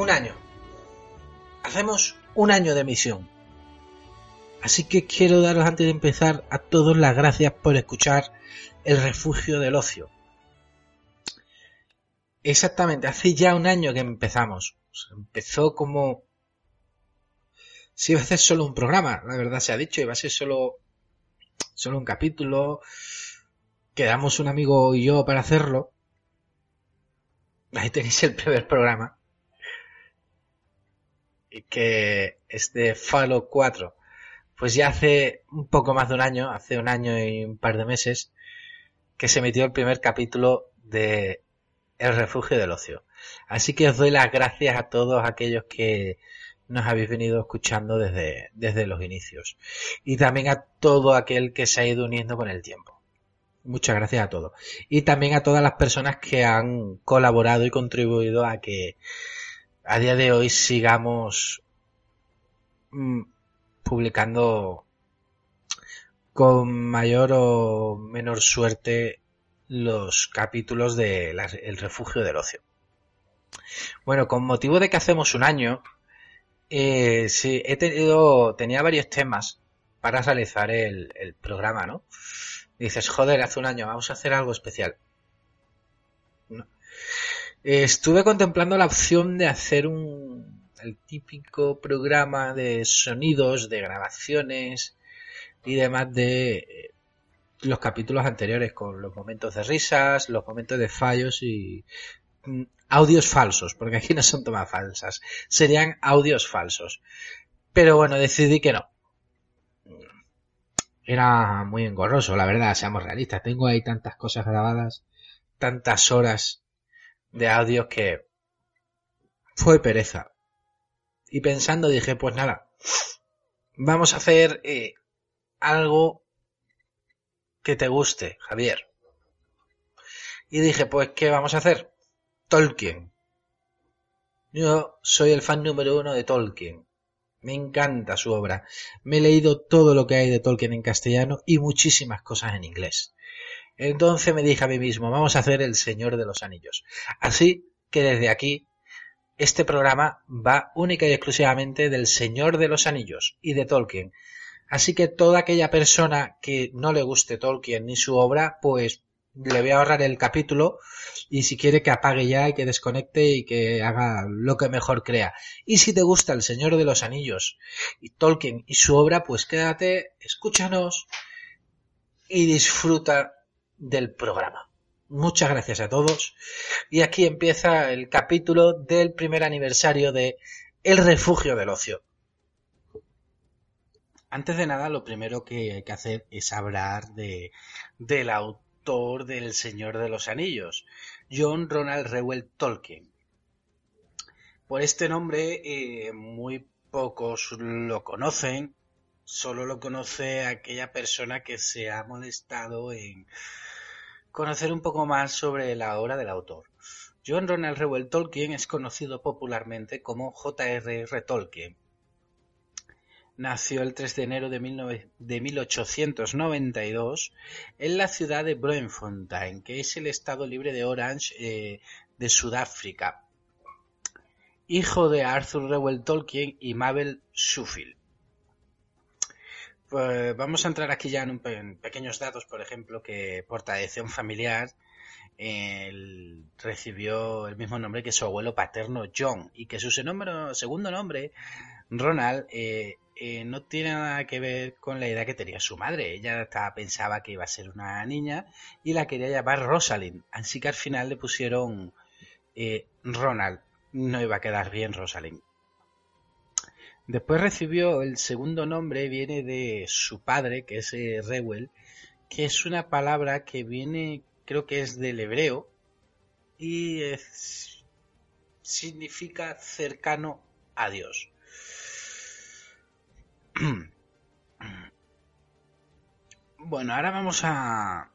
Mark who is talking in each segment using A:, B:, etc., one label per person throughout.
A: Un año. Hacemos un año de emisión. Así que quiero daros antes de empezar a todos las gracias por escuchar El refugio del ocio. Exactamente, hace ya un año que empezamos. empezó como si iba a ser solo un programa, la verdad se ha dicho, iba a ser solo, solo un capítulo. Quedamos un amigo y yo para hacerlo. Ahí tenéis el primer programa que es de Fallout 4. Pues ya hace un poco más de un año, hace un año y un par de meses, que se emitió el primer capítulo de El refugio del ocio. Así que os doy las gracias a todos aquellos que nos habéis venido escuchando desde, desde los inicios. Y también a todo aquel que se ha ido uniendo con el tiempo. Muchas gracias a todos. Y también a todas las personas que han colaborado y contribuido a que a día de hoy sigamos mm, publicando con mayor o menor suerte los capítulos de El refugio del ocio. Bueno, con motivo de que hacemos un año, eh, sí, he tenido, tenía varios temas para realizar el, programa, ¿no? dices, joder, hace un año, vamos a hacer algo especial. Estuve contemplando la opción de hacer un el típico programa de sonidos, de grabaciones y demás de eh, los capítulos anteriores con los momentos de risas, los momentos de fallos y mm, audios falsos, porque aquí no son tomas falsas, serían audios falsos. Pero bueno, decidí que no. Era muy engorroso, la verdad, seamos realistas. Tengo ahí tantas cosas grabadas, tantas horas de audios que fue pereza. Y pensando dije, pues nada, vamos a hacer eh, algo que te guste, Javier. Y dije, pues, ¿qué vamos a hacer? Tolkien. Yo soy el fan número uno de Tolkien. Me encanta su obra. Me he leído todo lo que hay de Tolkien en castellano y muchísimas cosas en inglés. Entonces me dije a mí mismo, vamos a hacer El Señor de los Anillos. Así que desde aquí, este programa va única y exclusivamente del Señor de los Anillos y de Tolkien. Así que toda aquella persona que no le guste Tolkien ni su obra, pues le voy a ahorrar el capítulo y si quiere que apague ya y que desconecte y que haga lo que mejor crea. Y si te gusta El Señor de los Anillos y Tolkien y su obra, pues quédate, escúchanos y disfruta del programa. Muchas gracias a todos. Y aquí empieza el capítulo del primer aniversario de El Refugio del Ocio. Antes de nada, lo primero que hay que hacer es hablar de, del autor del Señor de los Anillos, John Ronald Reuel Tolkien. Por este nombre, eh, muy pocos lo conocen, solo lo conoce aquella persona que se ha molestado en conocer un poco más sobre la obra del autor. John Ronald Reuel Tolkien es conocido popularmente como J.R.R. Tolkien. Nació el 3 de enero de, 1892 en la ciudad de Bloemfontein, que es el estado libre de Orange eh, de Sudáfrica. Hijo de Arthur Reuel Tolkien y Mabel Suffield. Pues vamos a entrar aquí ya en, pequeños datos, por ejemplo, que por tradición familiar recibió el mismo nombre que su abuelo paterno John y que su segundo nombre, Ronald, eh, eh, no tiene nada que ver con la idea que tenía su madre. Ella pensaba que iba a ser una niña y la quería llamar Rosalind. Así que al final le pusieron eh, Ronald. No iba a quedar bien Rosalind. Después recibió el segundo nombre, viene de su padre, que es eh, Reuel, que es una palabra que viene, creo que es del hebreo, y significa cercano a Dios. Bueno, ahora vamos a,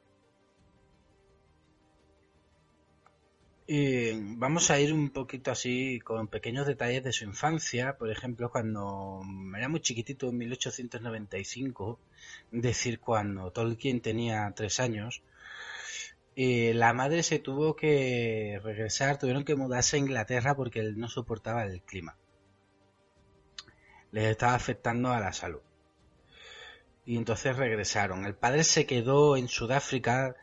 A: vamos a ir un poquito así con pequeños detalles de su infancia. Por ejemplo, cuando era muy chiquitito, en 1895, decir, cuando Tolkien tenía tres años, eh, la madre se tuvo que regresar, tuvieron que mudarse a Inglaterra porque él no soportaba el clima. Les estaba afectando a la salud. Y entonces regresaron. El padre se quedó en Sudáfrica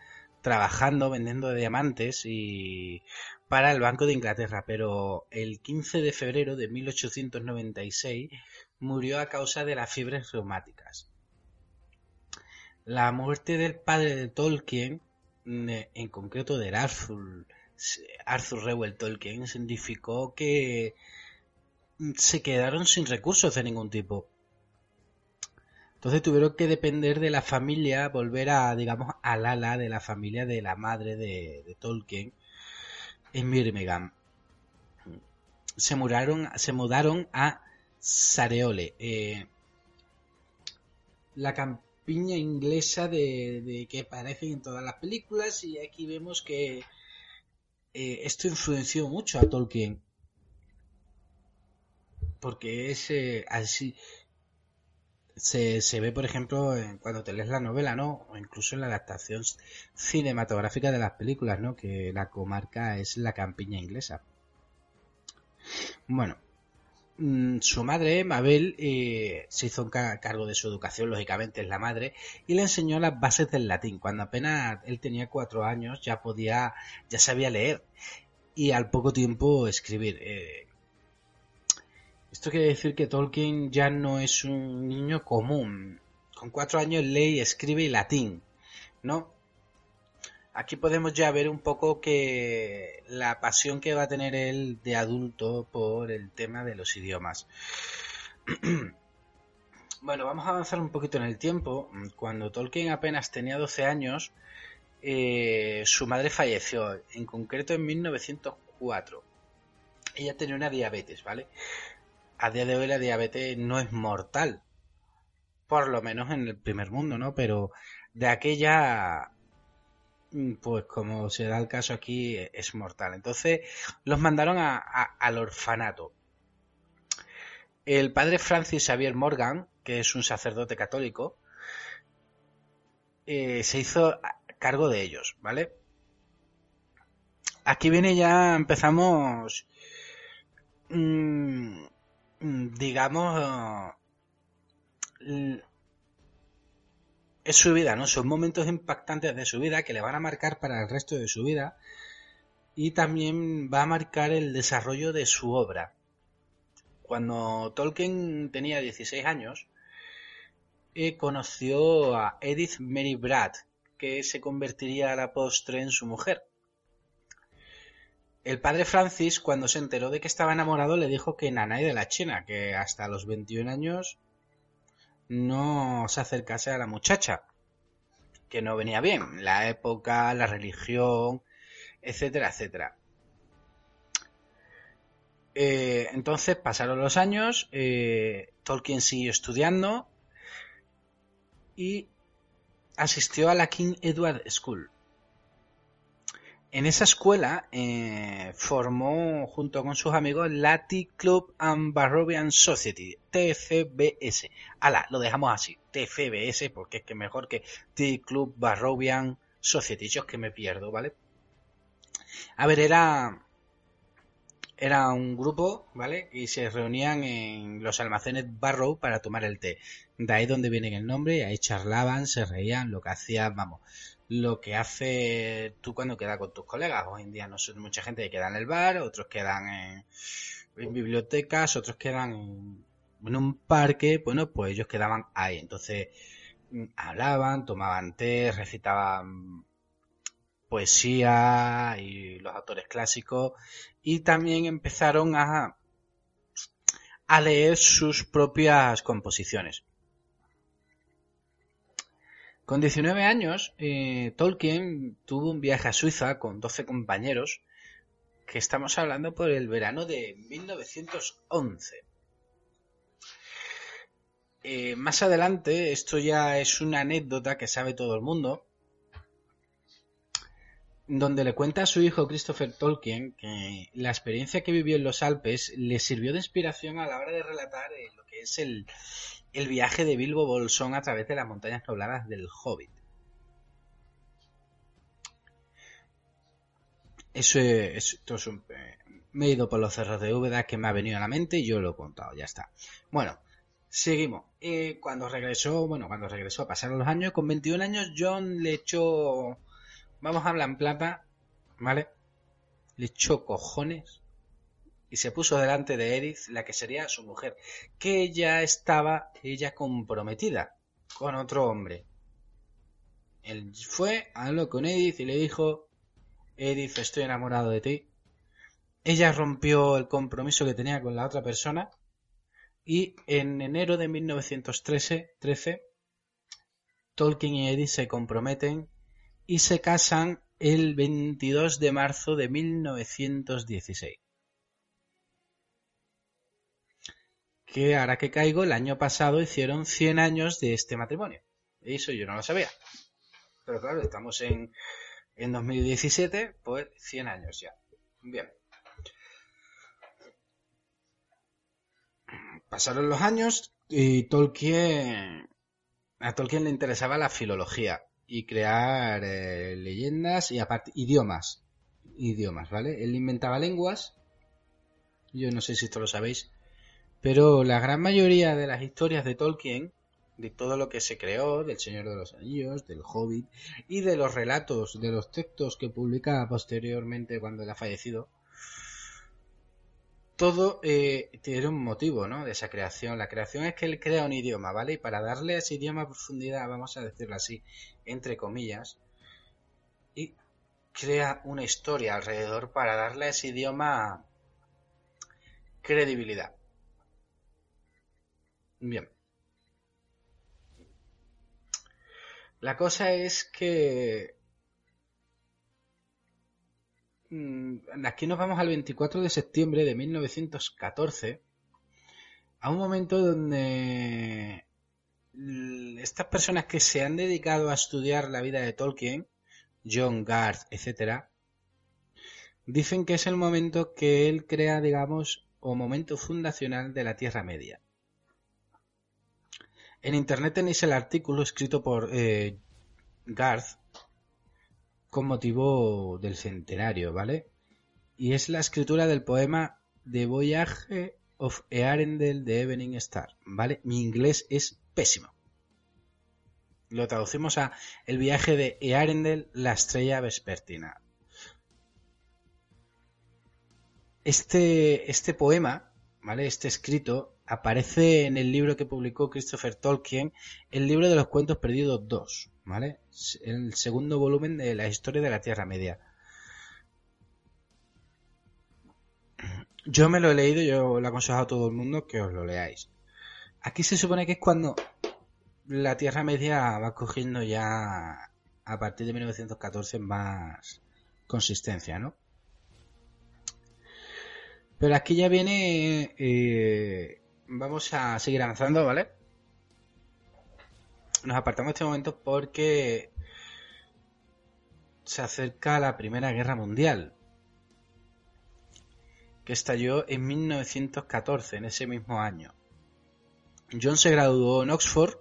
A: trabajando, vendiendo diamantes y para el Banco de Inglaterra, pero el 15 de febrero de 1896 murió a causa de las fiebres reumáticas. La muerte del padre de Tolkien, en concreto de Arthur, Arthur Reuel Tolkien, significó que se quedaron sin recursos de ningún tipo. Entonces tuvieron que depender de la familia, volver a, digamos, al ala de la familia de la madre de, Tolkien en Birmingham. Se mudaron, se mudaron a Sareole, eh, la campiña inglesa de, que aparece en todas las películas y aquí vemos que eh, esto influenció mucho a Tolkien porque es eh, así se, se ve, por ejemplo, cuando te lees la novela, ¿no? O incluso en la adaptación cinematográfica de las películas, ¿no? Que la comarca es la campiña inglesa. Bueno, mm, su madre, Mabel, eh, se hizo cargo de su educación, lógicamente es la madre, y le enseñó las bases del latín. Cuando apenas él tenía cuatro años ya podía, ya sabía leer. y al poco tiempo escribir. Eh, esto quiere decir que Tolkien ya no es un niño común. Con cuatro años lee y escribe latín, ¿no? Aquí podemos ya ver un poco que la pasión que va a tener él de adulto por el tema de los idiomas. bueno, vamos a avanzar un poquito en el tiempo. Cuando Tolkien apenas tenía 12 años, eh, su madre falleció, en concreto en 1904. Ella tenía una diabetes, ¿vale? A día de hoy la diabetes no es mortal, por lo menos en el primer mundo, ¿no? Pero de aquella, pues como se da el caso aquí, es mortal. Entonces los mandaron al orfanato. El padre Francis Xavier Morgan, que es un sacerdote católico, eh, se hizo cargo de ellos, ¿vale? Aquí viene ya, empezamos, mm, digamos, es su vida, ¿no? Son momentos impactantes de su vida que le van a marcar para el resto de su vida y también va a marcar el desarrollo de su obra. Cuando Tolkien tenía 16 años, eh, conoció a Edith Mary Bratt, que se convertiría a la postre en su mujer. El padre Francis, cuando se enteró de que estaba enamorado, le dijo que Nanay de la China, que hasta los 21 años no se acercase a la muchacha, que no venía bien, la época, la religión, etcétera, etcétera. Eh, entonces pasaron los años, eh, Tolkien siguió estudiando y asistió a la King Edward School. En esa escuela eh, formó junto con sus amigos la Tea Club and Barrovian Society, TFBS. Ala, lo dejamos así, TFBS, porque es que mejor que Tea Club Barrovian Society. Yo es que me pierdo, ¿vale? A ver, era era un grupo, ¿vale? Y se reunían en los almacenes Barrow para tomar el té. De ahí donde viene el nombre, ahí charlaban, se reían, lo que hacían, vamos, lo que hace tú cuando quedas con tus colegas. Hoy en día no son mucha gente que queda en el bar, otros quedan en, bibliotecas, otros quedan en, en, un parque, bueno, pues ellos quedaban ahí. Entonces mm, hablaban, tomaban té, recitaban poesía y los autores clásicos y también empezaron a, a leer sus propias composiciones. Con 19 años, eh, Tolkien tuvo un viaje a Suiza con 12 compañeros, que estamos hablando por el verano de 1911. Eh, más adelante, esto ya es una anécdota que sabe todo el mundo, donde le cuenta a su hijo Christopher Tolkien que la experiencia que vivió en los Alpes le sirvió de inspiración a la hora de relatar eh, lo que es el, viaje de Bilbo Bolsón a través de las montañas nubladas del Hobbit. Eso es, un, eh, me he ido por los cerros de Úbeda que me ha venido a la mente y yo lo he contado, ya está. Bueno, seguimos. Eh, cuando regresó, bueno, cuando regresó, pasaron los años, con 21 años John le echó Vamos a hablar en plata, ¿vale? Le echó cojones y se puso delante de Edith, la que sería su mujer, que ya estaba ella comprometida con otro hombre. Él fue, habló con Edith y le dijo, Edith, estoy enamorado de ti. Ella rompió el compromiso que tenía con la otra persona y en enero de 1913 13, Tolkien y Edith se comprometen y se casan el 22 de marzo de 1916. Que ahora que caigo, el año pasado hicieron 100 años de este matrimonio. Eso yo no lo sabía. Pero claro, estamos en, en 2017, pues 100 años ya. Bien. Pasaron los años y Tolkien... A Tolkien le interesaba la filología y crear eh, leyendas y aparte idiomas. Idiomas, ¿vale? Él inventaba lenguas. Yo no sé si esto lo sabéis. Pero la gran mayoría de las historias de Tolkien, de todo lo que se creó, del Señor de los Anillos, del Hobbit, y de los relatos, de los textos que publica posteriormente cuando él ha fallecido, todo eh, tiene un motivo, ¿no? De esa creación. La creación es que él crea un idioma, ¿vale? Y para darle a ese idioma profundidad, vamos a decirlo así, entre comillas, y crea una historia alrededor para darle a ese idioma credibilidad. Bien. La cosa es que mm, aquí nos vamos al 24 de septiembre de 1914, a un momento donde estas personas que se han dedicado a estudiar la vida de Tolkien, John Garth, etc., dicen que es el momento que él crea, digamos, o momento fundacional de la Tierra Media. En internet tenéis el artículo escrito por eh, Garth con motivo del centenario, ¿vale? Y es la escritura del poema The Voyage of Earendel de Evening Star, ¿vale? Mi inglés es pésimo. Lo traducimos a El viaje de Earendel, la estrella vespertina. Este, este poema, ¿vale? Este escrito aparece en el libro que publicó Christopher Tolkien, el libro de los cuentos perdidos 2, ¿vale? El segundo volumen de la historia de la Tierra Media. Yo me lo he leído, yo le aconsejo a todo el mundo que os lo leáis. Aquí se supone que es cuando la Tierra Media va cogiendo ya a partir de 1914 más consistencia, ¿no? Pero aquí ya viene eh, vamos a seguir avanzando, ¿vale? Nos apartamos este momento porque se acerca la Primera Guerra Mundial, que estalló en 1914, en ese mismo año. John se graduó en Oxford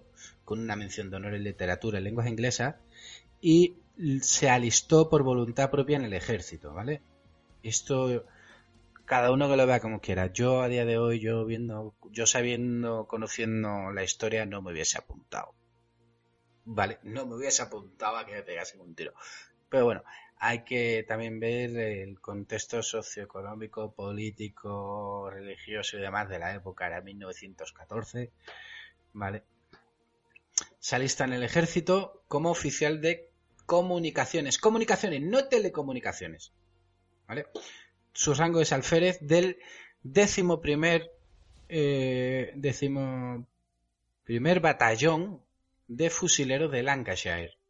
A: con una mención de honor en literatura y lenguas inglesas y se alistó por voluntad propia en el ejército, ¿vale? Esto cada uno que lo vea como quiera. Yo a día de hoy, yo viendo, yo sabiendo, conociendo la historia, no me hubiese apuntado. Vale, no me hubiese apuntado a que me pegase un tiro. Pero bueno, hay que también ver el contexto socioeconómico, político, religioso y demás de la época, era 1914. Vale. Se alista en el ejército como oficial de comunicaciones. Comunicaciones, no telecomunicaciones. ¿Vale? su rango es alférez del décimo primer, eh, décimo primer batallón de fusileros de Lancashire.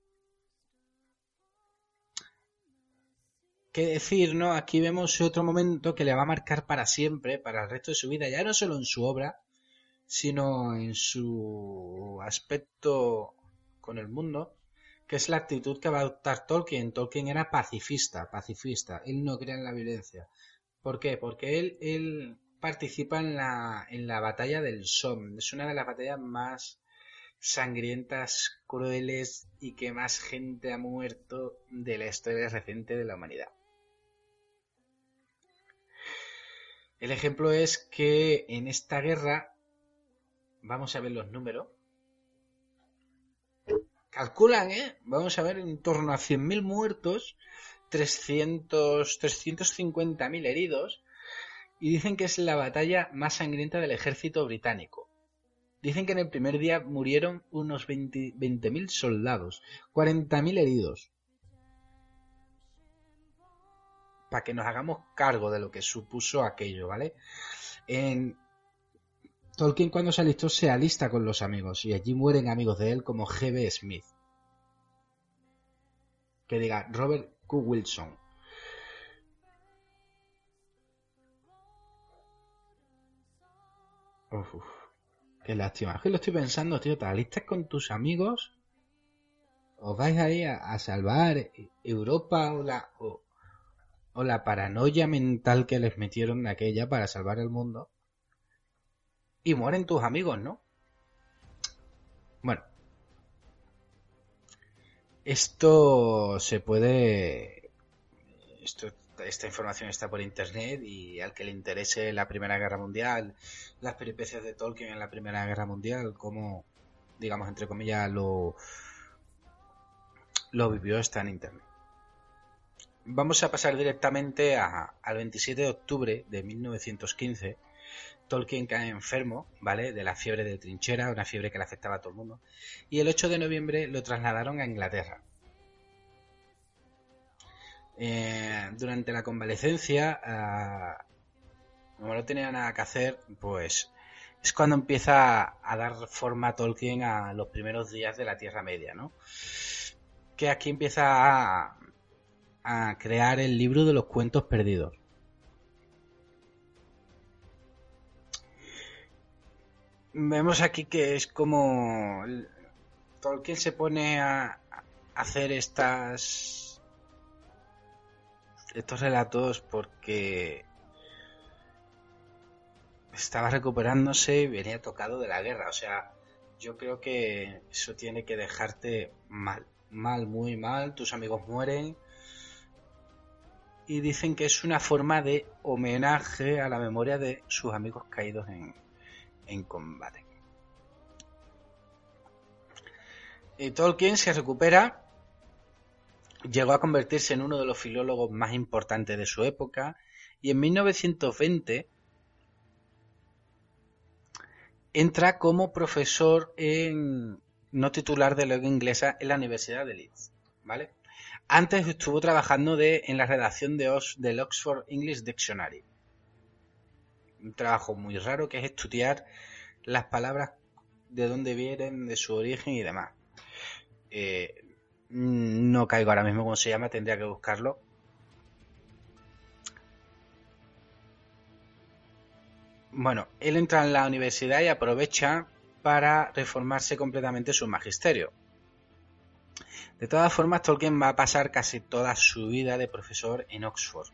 A: ¿Qué decir, no? Aquí vemos otro momento que le va a marcar para siempre, para el resto de su vida, ya no solo en su obra, sino en su aspecto con el mundo, que es la actitud que va a adoptar Tolkien. Tolkien era pacifista, pacifista, él no crea en la violencia. ¿Por qué? Porque él, él participa en la, en la batalla del Somme. Es una de las batallas más sangrientas, crueles y que más gente ha muerto de la historia reciente de la humanidad. El ejemplo es que en esta guerra, vamos a ver los números, calculan, ¿eh? Vamos a ver, en torno a 100.000 muertos, 300, 350.000 heridos, y dicen que es la batalla más sangrienta del ejército británico. Dicen que en el primer día murieron unos 20.000 soldados, 40.000 heridos. Para que nos hagamos cargo de lo que supuso aquello, ¿vale? En, Tolkien cuando se alistó se alista con los amigos y allí mueren amigos de él como G.B. Smith. Que diga Robert Q. Wilson. Uf, qué lástima. Es que lo estoy pensando, tío. Te alistas con tus amigos. Os vais ahí a, a salvar Europa o la, o, o la paranoia mental que les metieron de aquella para salvar el mundo y mueren tus amigos, ¿no? Bueno. Esto se puede... Esto, esta información está por internet y al que le interese la Primera Guerra Mundial, las peripecias de Tolkien en la Primera Guerra Mundial, cómo, digamos, entre comillas, lo, lo vivió, está en internet. Vamos a pasar directamente al 27 de octubre de 1915. Tolkien cae enfermo, ¿vale? De la fiebre de trinchera, una fiebre que le afectaba a todo el mundo. Y el 8 de noviembre lo trasladaron a Inglaterra. Eh, durante la convalecencia, ah, como no tenía nada que hacer, pues es cuando empieza a dar forma a Tolkien a los primeros días de la Tierra Media, ¿no? Que aquí empieza a, a crear el libro de los cuentos perdidos. Vemos aquí que es como Tolkien se pone a hacer estas estos relatos porque estaba recuperándose y venía tocado de la guerra. O sea, yo creo que eso tiene que dejarte mal, mal, muy mal. Tus amigos mueren, y dicen que es una forma de homenaje a la memoria de sus amigos caídos en, combate. Y Tolkien se recupera, llegó a convertirse en uno de los filólogos más importantes de su época y en 1920 entra como profesor en no titular de lengua inglesa en la Universidad de Leeds, ¿vale? Antes estuvo trabajando de, en la redacción de del Oxford English Dictionary. Un trabajo muy raro que es estudiar las palabras de dónde vienen, de su origen y demás. Eh, no caigo ahora mismo cómo se llama, tendría que buscarlo. Bueno, él entra en la universidad y aprovecha para reformarse completamente su magisterio. De todas formas, Tolkien va a pasar casi toda su vida de profesor en Oxford,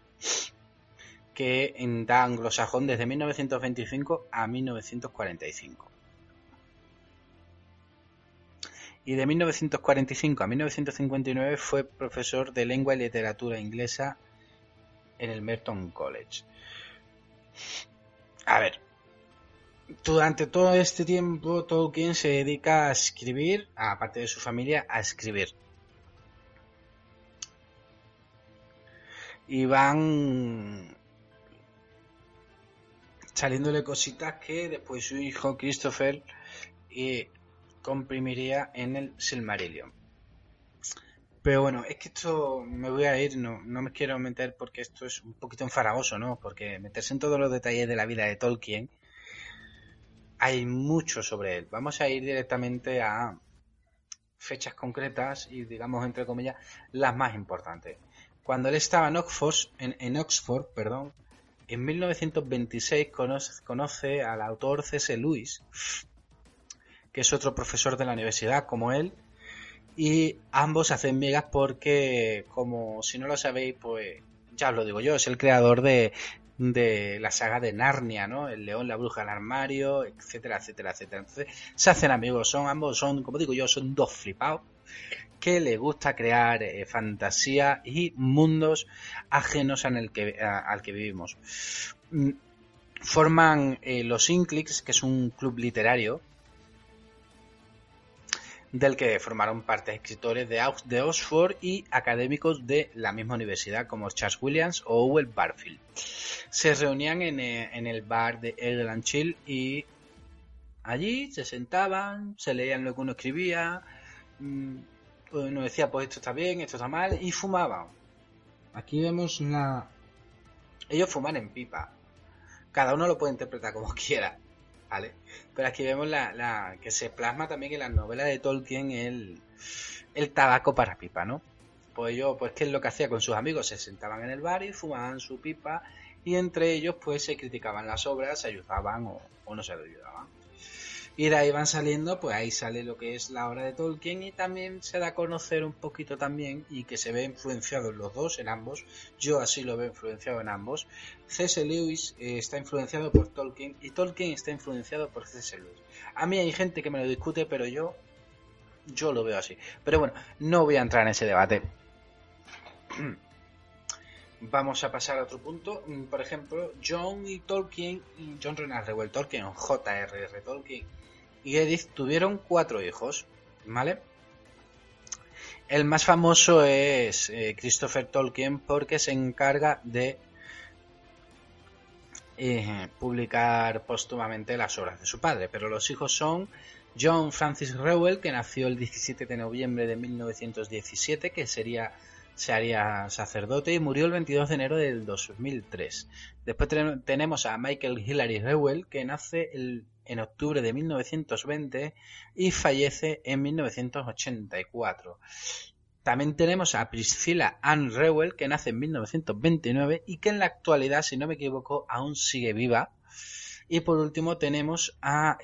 A: que da anglosajón desde 1925 a 1945. Y de 1945 a 1959 fue profesor de lengua y literatura inglesa en el Merton College. A ver, durante todo este tiempo Tolkien se dedica a escribir, aparte de su familia, a escribir. y van saliéndole cositas que después su hijo Christopher eh, comprimiría en el Silmarillion. Pero bueno, es que esto me voy a ir, no, no me quiero meter porque esto es un poquito enfaragoso, ¿no? Porque meterse en todos los detalles de la vida de Tolkien, hay mucho sobre él. Vamos a ir directamente a fechas concretas y digamos entre comillas las más importantes. Cuando él estaba en Oxford, en, Oxford perdón, en 1926 conoce, al autor C.S. Lewis, que es otro profesor de la universidad como él, y ambos hacen migas porque, como si no lo sabéis, pues ya os lo digo yo, es el creador de, de la saga de Narnia, ¿no? El león, la bruja, el armario, etcétera, etcétera, etcétera. Entonces, se hacen amigos, son ambos, son, como digo yo, son dos flipados que le gusta crear eh, fantasía y mundos ajenos al que, al que vivimos. Mm, forman eh, los Inclicks, que es un club literario del que formaron parte escritores de, Oxford y académicos de la misma universidad como Charles Williams o Owen Barfield. Se reunían en, eh, el bar de Eldland Chill y allí se sentaban, se leían lo que uno escribía, mm, nos decía, pues esto está bien, esto está mal, y fumaban. Aquí vemos una... Ellos fuman en pipa. Cada uno lo puede interpretar como quiera, ¿vale? Pero aquí vemos la, que se plasma también en las novelas de Tolkien el, el tabaco para pipa, ¿no? Pues yo, pues qué es lo que hacía con sus amigos, se sentaban en el bar y fumaban su pipa y entre ellos pues se criticaban las obras, se ayudaban o, o no se ayudaban. Y de ahí van saliendo, pues ahí sale lo que es la obra de Tolkien y también se da a conocer un poquito también y que se ve influenciado en los dos, en ambos. Yo así lo veo influenciado en ambos. C.S. Lewis eh, está influenciado por Tolkien y Tolkien está influenciado por C.S. Lewis. A mí hay gente que me lo discute, pero yo, yo lo veo así. Pero bueno, no voy a entrar en ese debate. Vamos a pasar a otro punto. Por ejemplo, John y Tolkien, John Renard Reuel Tolkien, J.R.R. Tolkien y Edith tuvieron cuatro hijos, ¿vale? El más famoso es eh, Christopher Tolkien porque se encarga de eh, publicar póstumamente las obras de su padre, pero los hijos son John Francis Reuel, que nació el 17 de noviembre de 1917, que sería se haría sacerdote y murió el 22 de enero del 2003. Después tenemos a Michael Hilary Reuel, que nace en octubre de 1920 y fallece en 1984. También tenemos a Priscilla Ann Reuel, que nace en 1929 y que en la actualidad, si no me equivoco, aún sigue viva. Y por último tenemos a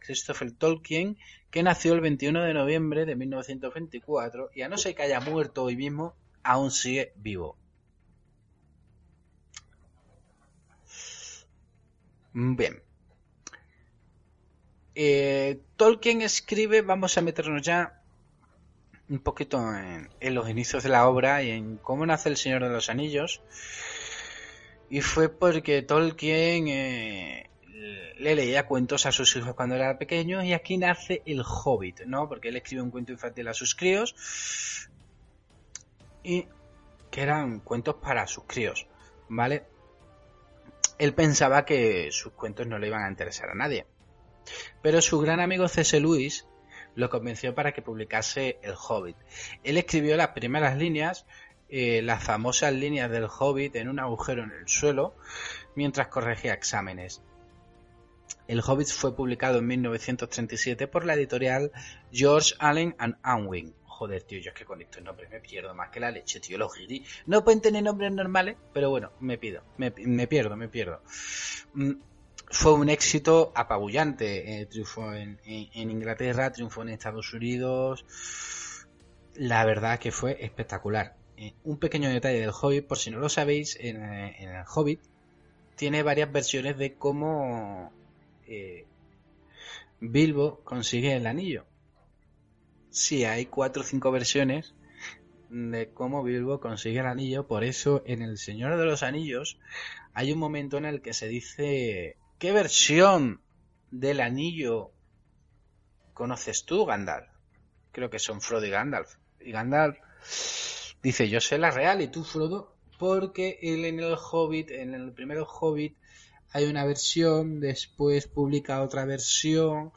A: Christopher Tolkien, que nació el 21 de noviembre de 1924 y a no ser que haya muerto hoy mismo, aún sigue vivo. Bien. Eh, Tolkien escribe, vamos a meternos ya un poquito en, los inicios de la obra y en cómo nace el Señor de los Anillos. Y fue porque Tolkien eh, le leía cuentos a sus hijos cuando era pequeño y aquí nace el Hobbit, ¿no? Porque él escribe un cuento infantil a sus críos y que eran cuentos para sus críos, ¿vale? Él pensaba que sus cuentos no le iban a interesar a nadie. Pero su gran amigo C.S. Lewis lo convenció para que publicase El Hobbit. Él escribió las primeras líneas, eh, las famosas líneas del Hobbit en un agujero en el suelo, mientras corregía exámenes. El Hobbit fue publicado en 1937 por la editorial George Allen and Unwin. Joder, tío, yo es que con estos nombres me pierdo más que la leche, tío. Los no pueden tener nombres normales, pero bueno, me pido, me, pierdo, me pierdo. Fue un éxito apabullante. Eh, triunfó en, Inglaterra, triunfó en Estados Unidos. La verdad que fue espectacular. Eh, un pequeño detalle del Hobbit, por si no lo sabéis, en, eh, el Hobbit tiene varias versiones de cómo Bilbo consigue el anillo. Sí, hay cuatro o cinco versiones de cómo Bilbo consigue el anillo. Por eso en El Señor de los Anillos hay un momento en el que se dice ¿qué versión del anillo conoces tú, Gandalf? Creo que son Frodo y Gandalf. Y Gandalf dice yo sé la real y tú Frodo porque él en el Hobbit, en el primero Hobbit, hay una versión, después publica otra versión.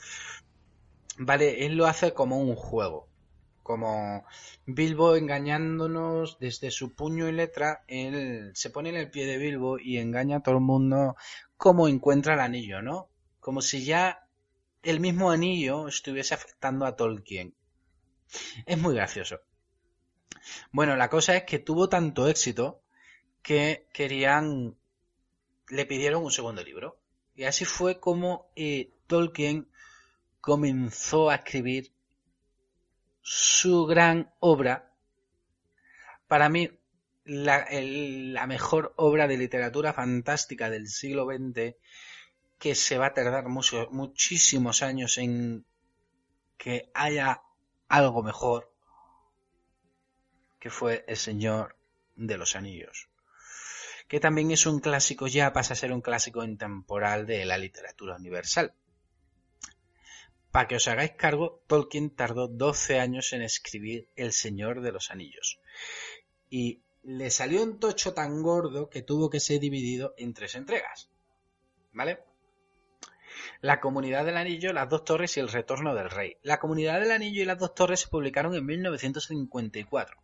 A: Vale, él lo hace como un juego. Como Bilbo engañándonos desde su puño y letra, él se pone en el pie de Bilbo y engaña a todo el mundo cómo encuentra el anillo, ¿no? Como si ya el mismo anillo estuviese afectando a Tolkien. Es muy gracioso. Bueno, la cosa es que tuvo tanto éxito que querían le pidieron un segundo libro. Y así fue como eh, Tolkien comenzó a escribir su gran obra. Para mí, la, mejor obra de literatura fantástica del siglo XX, que se va a tardar muchísimos años en que haya algo mejor, que fue El Señor de los Anillos que también es un clásico, ya pasa a ser un clásico intemporal de la literatura universal. Para que os hagáis cargo, Tolkien tardó 12 años en escribir El Señor de los Anillos. Y le salió un tocho tan gordo que tuvo que ser dividido en tres entregas. ¿Vale? La Comunidad del Anillo, Las Dos Torres y El Retorno del Rey. La Comunidad del Anillo y Las Dos Torres se publicaron en 1954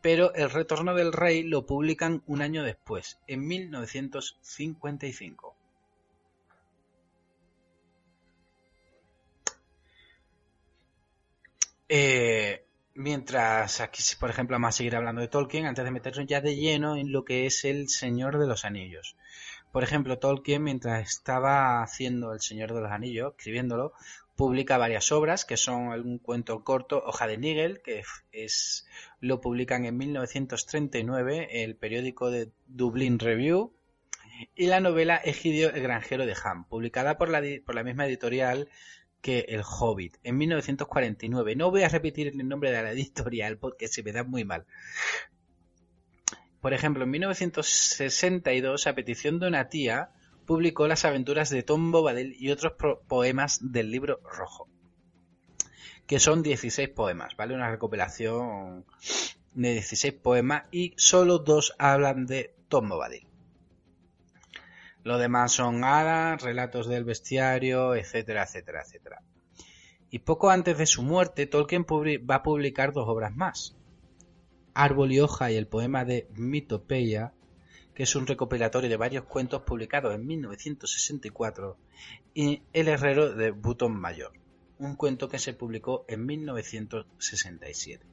A: pero El Retorno del Rey lo publican un año después, en 1955. Eh, mientras aquí, por ejemplo, vamos a seguir hablando de Tolkien, antes de meternos ya de lleno en lo que es el Señor de los Anillos. Por ejemplo, Tolkien, mientras estaba haciendo El Señor de los Anillos, escribiéndolo, publica varias obras, que son un cuento corto, Hoja de Nigel, que es lo publican en 1939 el periódico de Dublin Review, y la novela Egidio el granjero de Ham, publicada por la, por la misma editorial que El Hobbit, en 1949. No voy a repetir el nombre de la editorial porque se me da muy mal. Por ejemplo, en 1962, a petición de una tía, publicó las aventuras de Tom Bobadil y otros poemas del libro rojo. que son 16 poemas, ¿vale? Una recopilación de 16 poemas y solo dos hablan de Tom Bobadil. Lo demás son hadas, relatos del bestiario, etcétera, etcétera, etcétera. Y poco antes de su muerte, Tolkien va a publicar dos obras más. Árbol y hoja y el poema de Mitopeia, que es un recopilatorio de varios cuentos publicados en 1964, y El herrero de Button Mayor, un cuento que se publicó en 1967.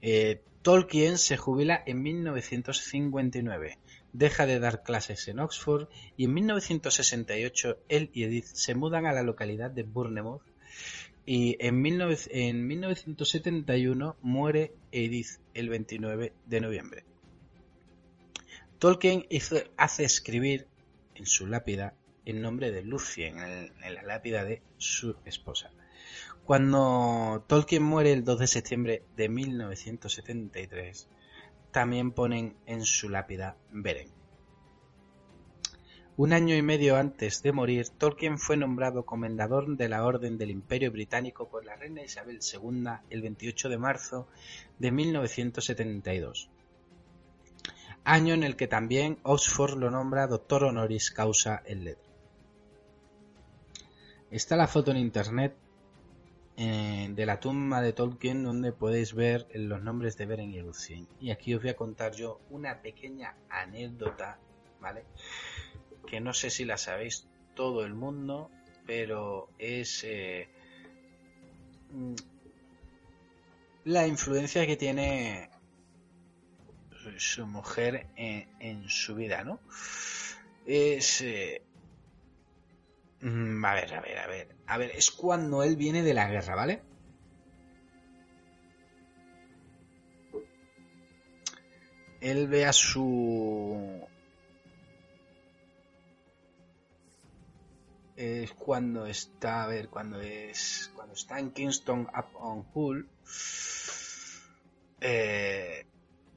A: Eh, Tolkien se jubila en 1959 deja de dar clases en Oxford y en 1968 él y Edith se mudan a la localidad de Bournemouth y en, 1971 muere Edith el 29 de noviembre. Tolkien hace escribir en su lápida el nombre de Lucien en, en la lápida de su esposa. Cuando Tolkien muere el 2 de septiembre de 1973, también ponen en su lápida Beren. Un año y medio antes de morir, Tolkien fue nombrado comendador de la Orden del Imperio Británico por la reina Isabel II el 28 de marzo de 1972, año en el que también Oxford lo nombra doctor honoris causa en letra. Está la foto en internet eh, de la tumba de Tolkien donde podéis ver los nombres de Beren y Lucien. Y aquí os voy a contar yo una pequeña anécdota, ¿vale? Que no sé si la sabéis todo el mundo, pero es eh, mm, la influencia que tiene su mujer en, su vida, ¿no? Es... Eh, mm, a ver, a ver, a ver. A ver, es cuando él viene de la guerra, ¿vale? Él ve a su... Es cuando está, a ver, cuando es... Cuando está en Kingston upon Hull. Eh,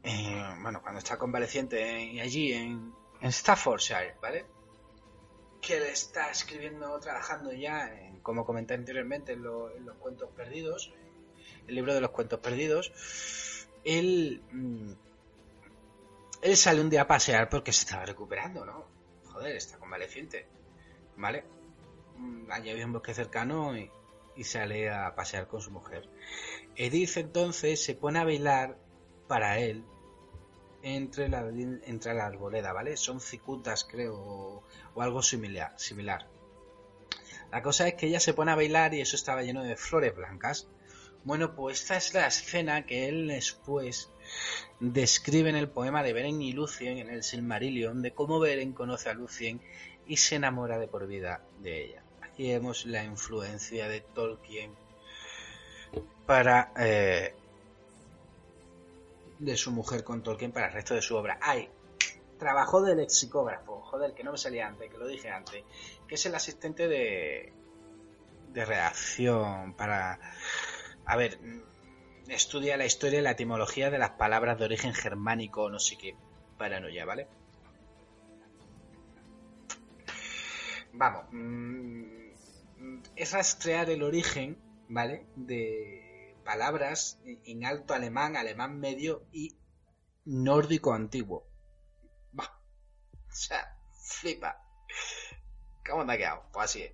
A: eh, bueno, cuando está convaleciente allí en, en Staffordshire, ¿vale? Que está escribiendo, trabajando ya, como comenté anteriormente, en, los cuentos perdidos, el libro de los cuentos perdidos, él, mm, él sale un día a pasear porque se estaba recuperando, ¿no? Joder, está convaleciente, ¿vale? Mm, allí había un bosque cercano y, y sale a pasear con su mujer. Edith entonces se pone a bailar para él entre la, entre la arboleda, ¿vale? Son cicutas, creo, o, algo similar, similar. La cosa es que ella se pone a bailar y eso estaba lleno de flores blancas. Bueno, pues esta es la escena que él después describe en el poema de Beren y Lucien en el Silmarillion, de cómo Beren conoce a Lucien y se enamora de por vida de ella. Aquí vemos la influencia de Tolkien para eh, de su mujer con Tolkien para el resto de su obra. Ay, trabajó de lexicógrafo, joder, que no me salía antes, que lo dije antes, que es el asistente de, de redacción para... A ver, estudia la historia y la etimología de las palabras de origen germánico, no sé qué, paranoia, ¿vale? Vamos, mm, es rastrear el origen, ¿vale? De, palabras en alto alemán, alemán medio y nórdico antiguo. O sea, flipa. ¿Cómo ha quedado? Pues así es.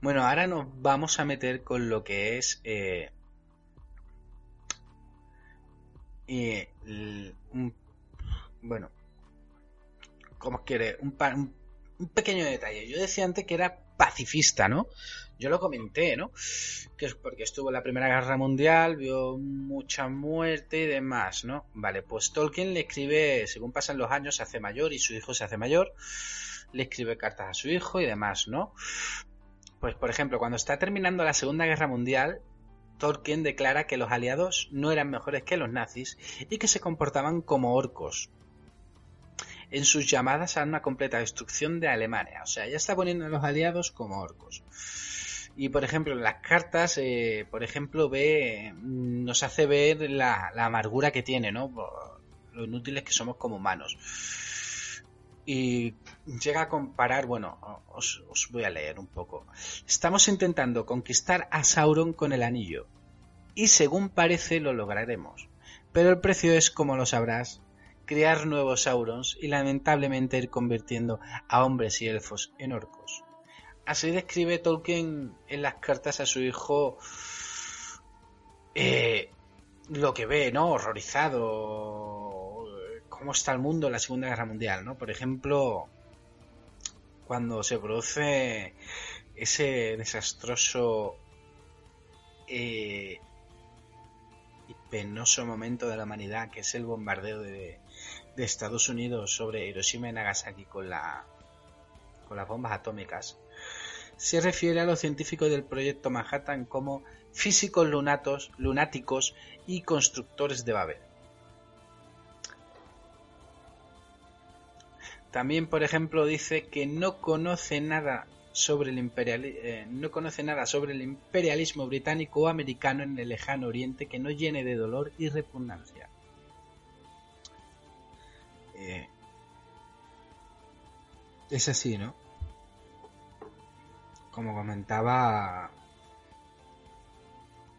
A: Bueno, ahora nos vamos a meter con lo que es... Eh, eh, un, bueno, como quiere, un, un pequeño detalle. Yo decía antes que era pacifista, ¿no? Yo lo comenté, ¿no? Que es porque estuvo en la Primera Guerra Mundial, vio mucha muerte y demás, ¿no? Vale, pues Tolkien le escribe, según pasan los años, se hace mayor y su hijo se hace mayor, le escribe cartas a su hijo y demás, ¿no? Pues, por ejemplo, cuando está terminando la Segunda Guerra Mundial, Tolkien declara que los aliados no eran mejores que los nazis y que se comportaban como orcos, en sus llamadas a una completa destrucción de Alemania. O sea, ya está poniendo a los aliados como orcos. Y por ejemplo, en las cartas, eh, por ejemplo, ve, nos hace ver la, amargura que tiene, ¿no? lo inútiles que somos como humanos. y llega a comparar, bueno, os, os, voy a leer un poco. Estamos intentando conquistar a Sauron con el anillo, y según parece lo lograremos. Pero el precio es, como lo sabrás, crear nuevos Saurons y lamentablemente ir convirtiendo a hombres y elfos en orcos. Así describe Tolkien en las cartas a su hijo eh, lo que ve, ¿no? Horrorizado, cómo está el mundo en la Segunda Guerra Mundial, ¿no? Por ejemplo, cuando se produce ese desastroso eh, y penoso momento de la humanidad que es el bombardeo de, de Estados Unidos sobre Hiroshima y Nagasaki con la con las bombas atómicas se refiere a los científicos del proyecto Manhattan como físicos lunatos, lunáticos y constructores de Babel. También, por ejemplo, dice que no conoce nada sobre el eh, no conoce nada sobre el imperialismo británico o americano en el lejano oriente que no llene de dolor y repugnancia. Eh, es así, ¿no? Como comentaba,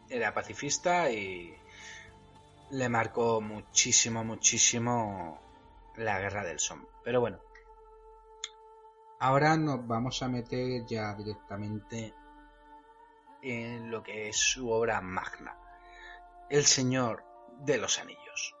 A: era pacifista y le marcó muchísimo, muchísimo la guerra del Somme. Pero bueno, ahora nos vamos a meter ya directamente en lo que es su obra magna, El Señor de los Anillos.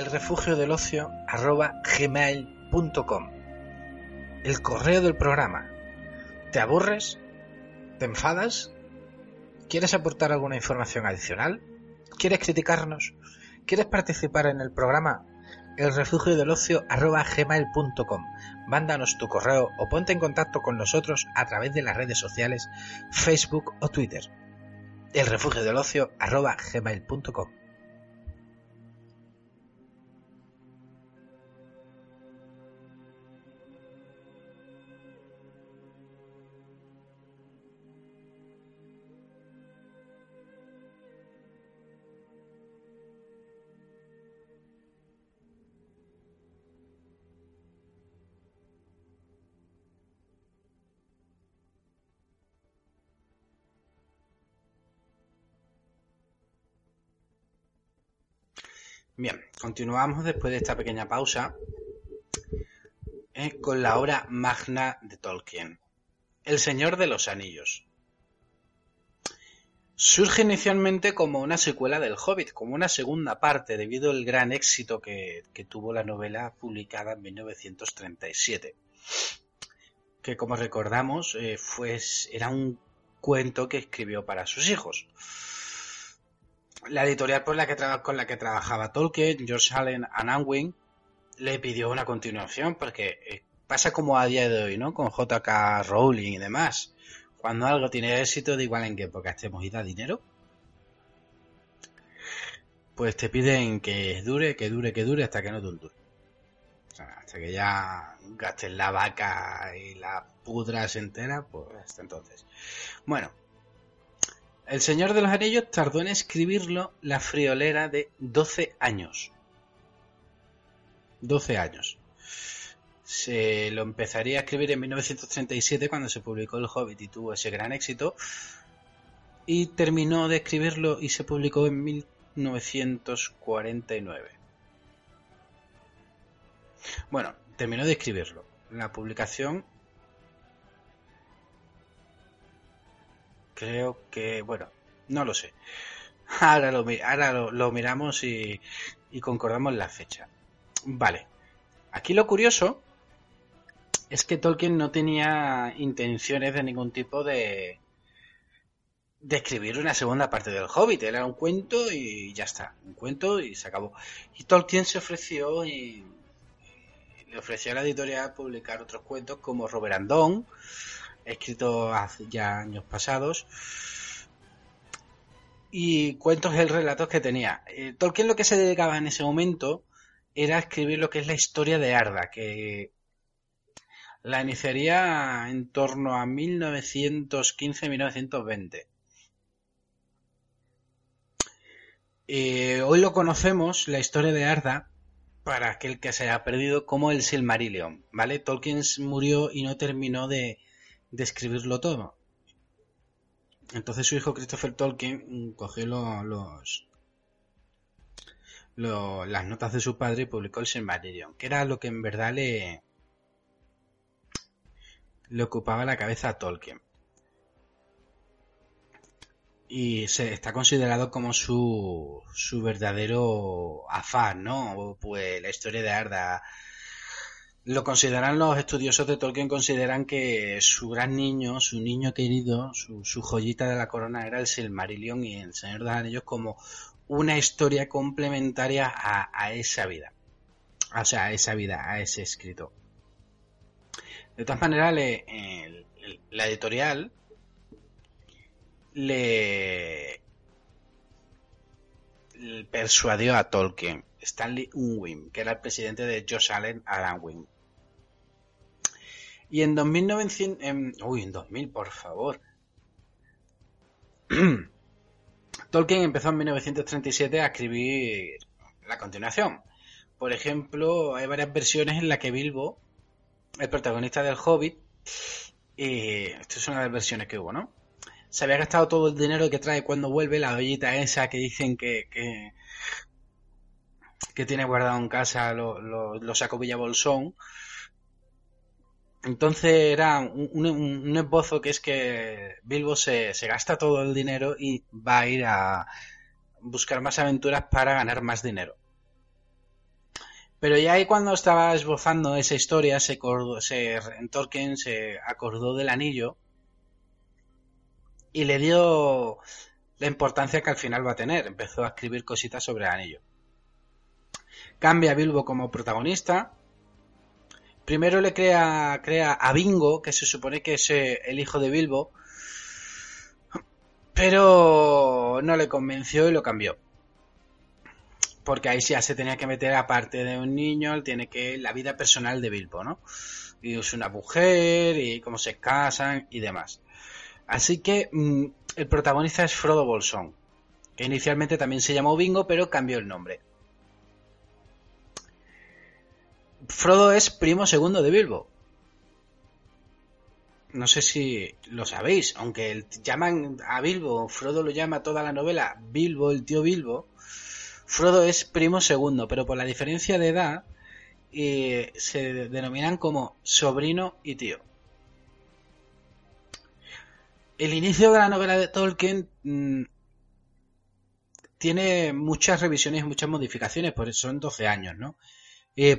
A: El refugio del ocio arroba gmail.com. El correo del programa. ¿Te aburres? ¿Te enfadas? ¿Quieres aportar alguna información adicional? ¿Quieres criticarnos? ¿Quieres participar en el programa? El refugio del ocio gmail.com. Mándanos tu correo o ponte en contacto con nosotros a través de las redes sociales Facebook o Twitter. El refugio del ocio gmail.com. Bien, continuamos después de esta pequeña pausa eh, con la obra magna de Tolkien, El Señor de los Anillos. Surge inicialmente como una secuela del Hobbit, como una segunda parte, debido al gran éxito que, tuvo la novela publicada en 1937. Que como recordamos, eh, era un cuento que escribió para sus hijos la editorial por la que con la que trabajaba Tolkien, George Allen and Unwin, le pidió una continuación porque eh, pasa como a día de hoy, ¿no? Con JK Rowling y demás. Cuando algo tiene éxito, da igual en qué época estemos y da dinero, pues te piden que dure, que dure, que dure hasta que no dure. O sea, hasta que ya gastes la vaca y la pudras entera, pues hasta entonces. Bueno, el Señor de los Anillos tardó en escribirlo la friolera de 12 años. 12 años. Se lo empezaría a escribir en 1937 cuando se publicó El Hobbit y tuvo ese gran éxito. Y terminó de escribirlo y se publicó en 1949. Bueno, terminó de escribirlo. La publicación creo que, bueno, no lo sé. Ahora lo, ahora lo, miramos y, y concordamos la fecha. Vale. Aquí lo curioso es que Tolkien no tenía intenciones de ningún tipo de, de escribir una segunda parte del Hobbit. Era un cuento y ya está. Un cuento y se acabó. Y Tolkien se ofreció y, le ofreció a la editorial publicar otros cuentos como Robert Andón escrito hace ya años pasados. Y cuentos el relatos que tenía. Eh, Tolkien lo que se dedicaba en ese momento era escribir lo que es la historia de Arda, que la iniciaría en torno a 1915-1920. Eh, hoy lo conocemos, la historia de Arda, para aquel que se haya perdido, como el Silmarillion, ¿vale? Tolkien murió y no terminó de, describirlo todo. Entonces su hijo Christopher Tolkien cogió los, las notas de su padre y publicó el Silmarillion, que era lo que en verdad le, le ocupaba la cabeza a Tolkien. Y se está considerado como su, su verdadero afán, ¿no? Pues la historia de Arda, lo consideran los estudiosos de Tolkien, consideran que su gran niño, su niño querido, su, joyita de la corona era el Silmarillion y el Señor de los Anillos como una historia complementaria a, esa vida. O sea, a esa vida, a ese escrito. De todas maneras, la editorial le, persuadió a Tolkien, Stanley Unwin, que era el presidente de Josh Allen Unwin, y en 2900... uy, en 2000, por favor. Tolkien empezó en 1937 a escribir la continuación. Por ejemplo, hay varias versiones en las que Bilbo, el protagonista del Hobbit, y esto es una de las versiones que hubo, ¿no? Se había gastado todo el dinero que trae cuando vuelve la ollita esa que dicen que, tiene guardado en casa los lo, sacó Bolsón entonces era un, esbozo que es que Bilbo se, gasta todo el dinero y va a ir a buscar más aventuras para ganar más dinero. Pero ya ahí cuando estaba esbozando esa historia, se, se Tolkien se acordó del anillo y le dio la importancia que al final va a tener. Empezó a escribir cositas sobre el anillo. Cambia a Bilbo como protagonista. Primero le crea, crea a Bingo, que se supone que es eh, el hijo de Bilbo. Pero no le convenció y lo cambió. Porque ahí ya se tenía que meter aparte de un niño, tiene que la vida personal de Bilbo, ¿no? Y es una mujer y cómo se casan y demás. Así que mm, el protagonista es Frodo Bolsón, que inicialmente también se llamó Bingo, pero cambió el nombre. Frodo es primo segundo de Bilbo. No sé si lo sabéis, aunque llaman a Bilbo, Frodo lo llama toda la novela Bilbo, el tío Bilbo. Frodo es primo segundo, pero por la diferencia de edad eh, se denominan como sobrino y tío. El inicio de la novela de Tolkien mm, tiene muchas revisiones, muchas modificaciones, por eso son 12 años, ¿no? Eh,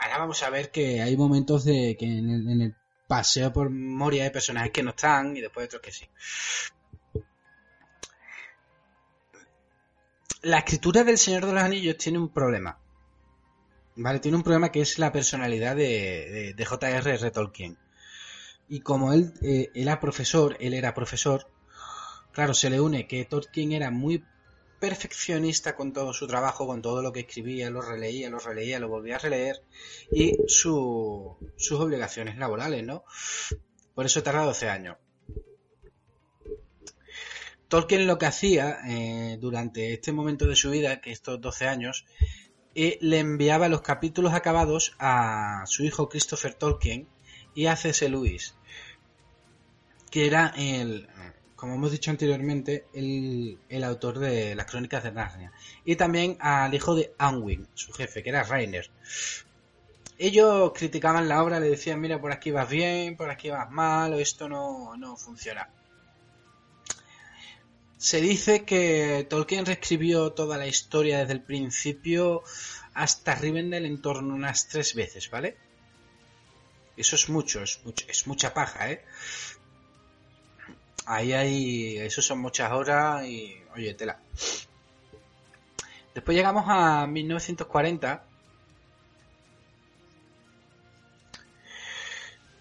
A: ahora vamos a ver que hay momentos de que en el, paseo por memoria hay personajes que no están y después otros que sí. La escritura del Señor de los Anillos tiene un problema. ¿Vale? Tiene un problema que es la personalidad de, de, J.R.R. Tolkien. Y como él, eh, era profesor, él era profesor, claro, se le une que Tolkien era muy perfeccionista con todo su trabajo, con todo lo que escribía, lo releía, lo releía, lo volvía a releer, y su, sus obligaciones laborales, ¿no? Por eso tarda 12 años. Tolkien lo que hacía eh, durante este momento de su vida, que estos 12 años, eh, le enviaba los capítulos acabados a su hijo Christopher Tolkien y a C.S. Lewis que era el, como hemos dicho anteriormente, el, autor de las crónicas de Narnia. Y también al hijo de Anwin, su jefe, que era Rainer. Ellos criticaban la obra, le decían, mira, por aquí vas bien, por aquí vas mal, o esto no, no funciona. Se dice que Tolkien reescribió toda la historia desde el principio hasta Rivendell en torno a unas tres veces, ¿vale? Eso es mucho, es, mucho, es mucha paja, ¿eh? Ahí hay. Eso son muchas horas y. Oye, tela. Después llegamos a 1940.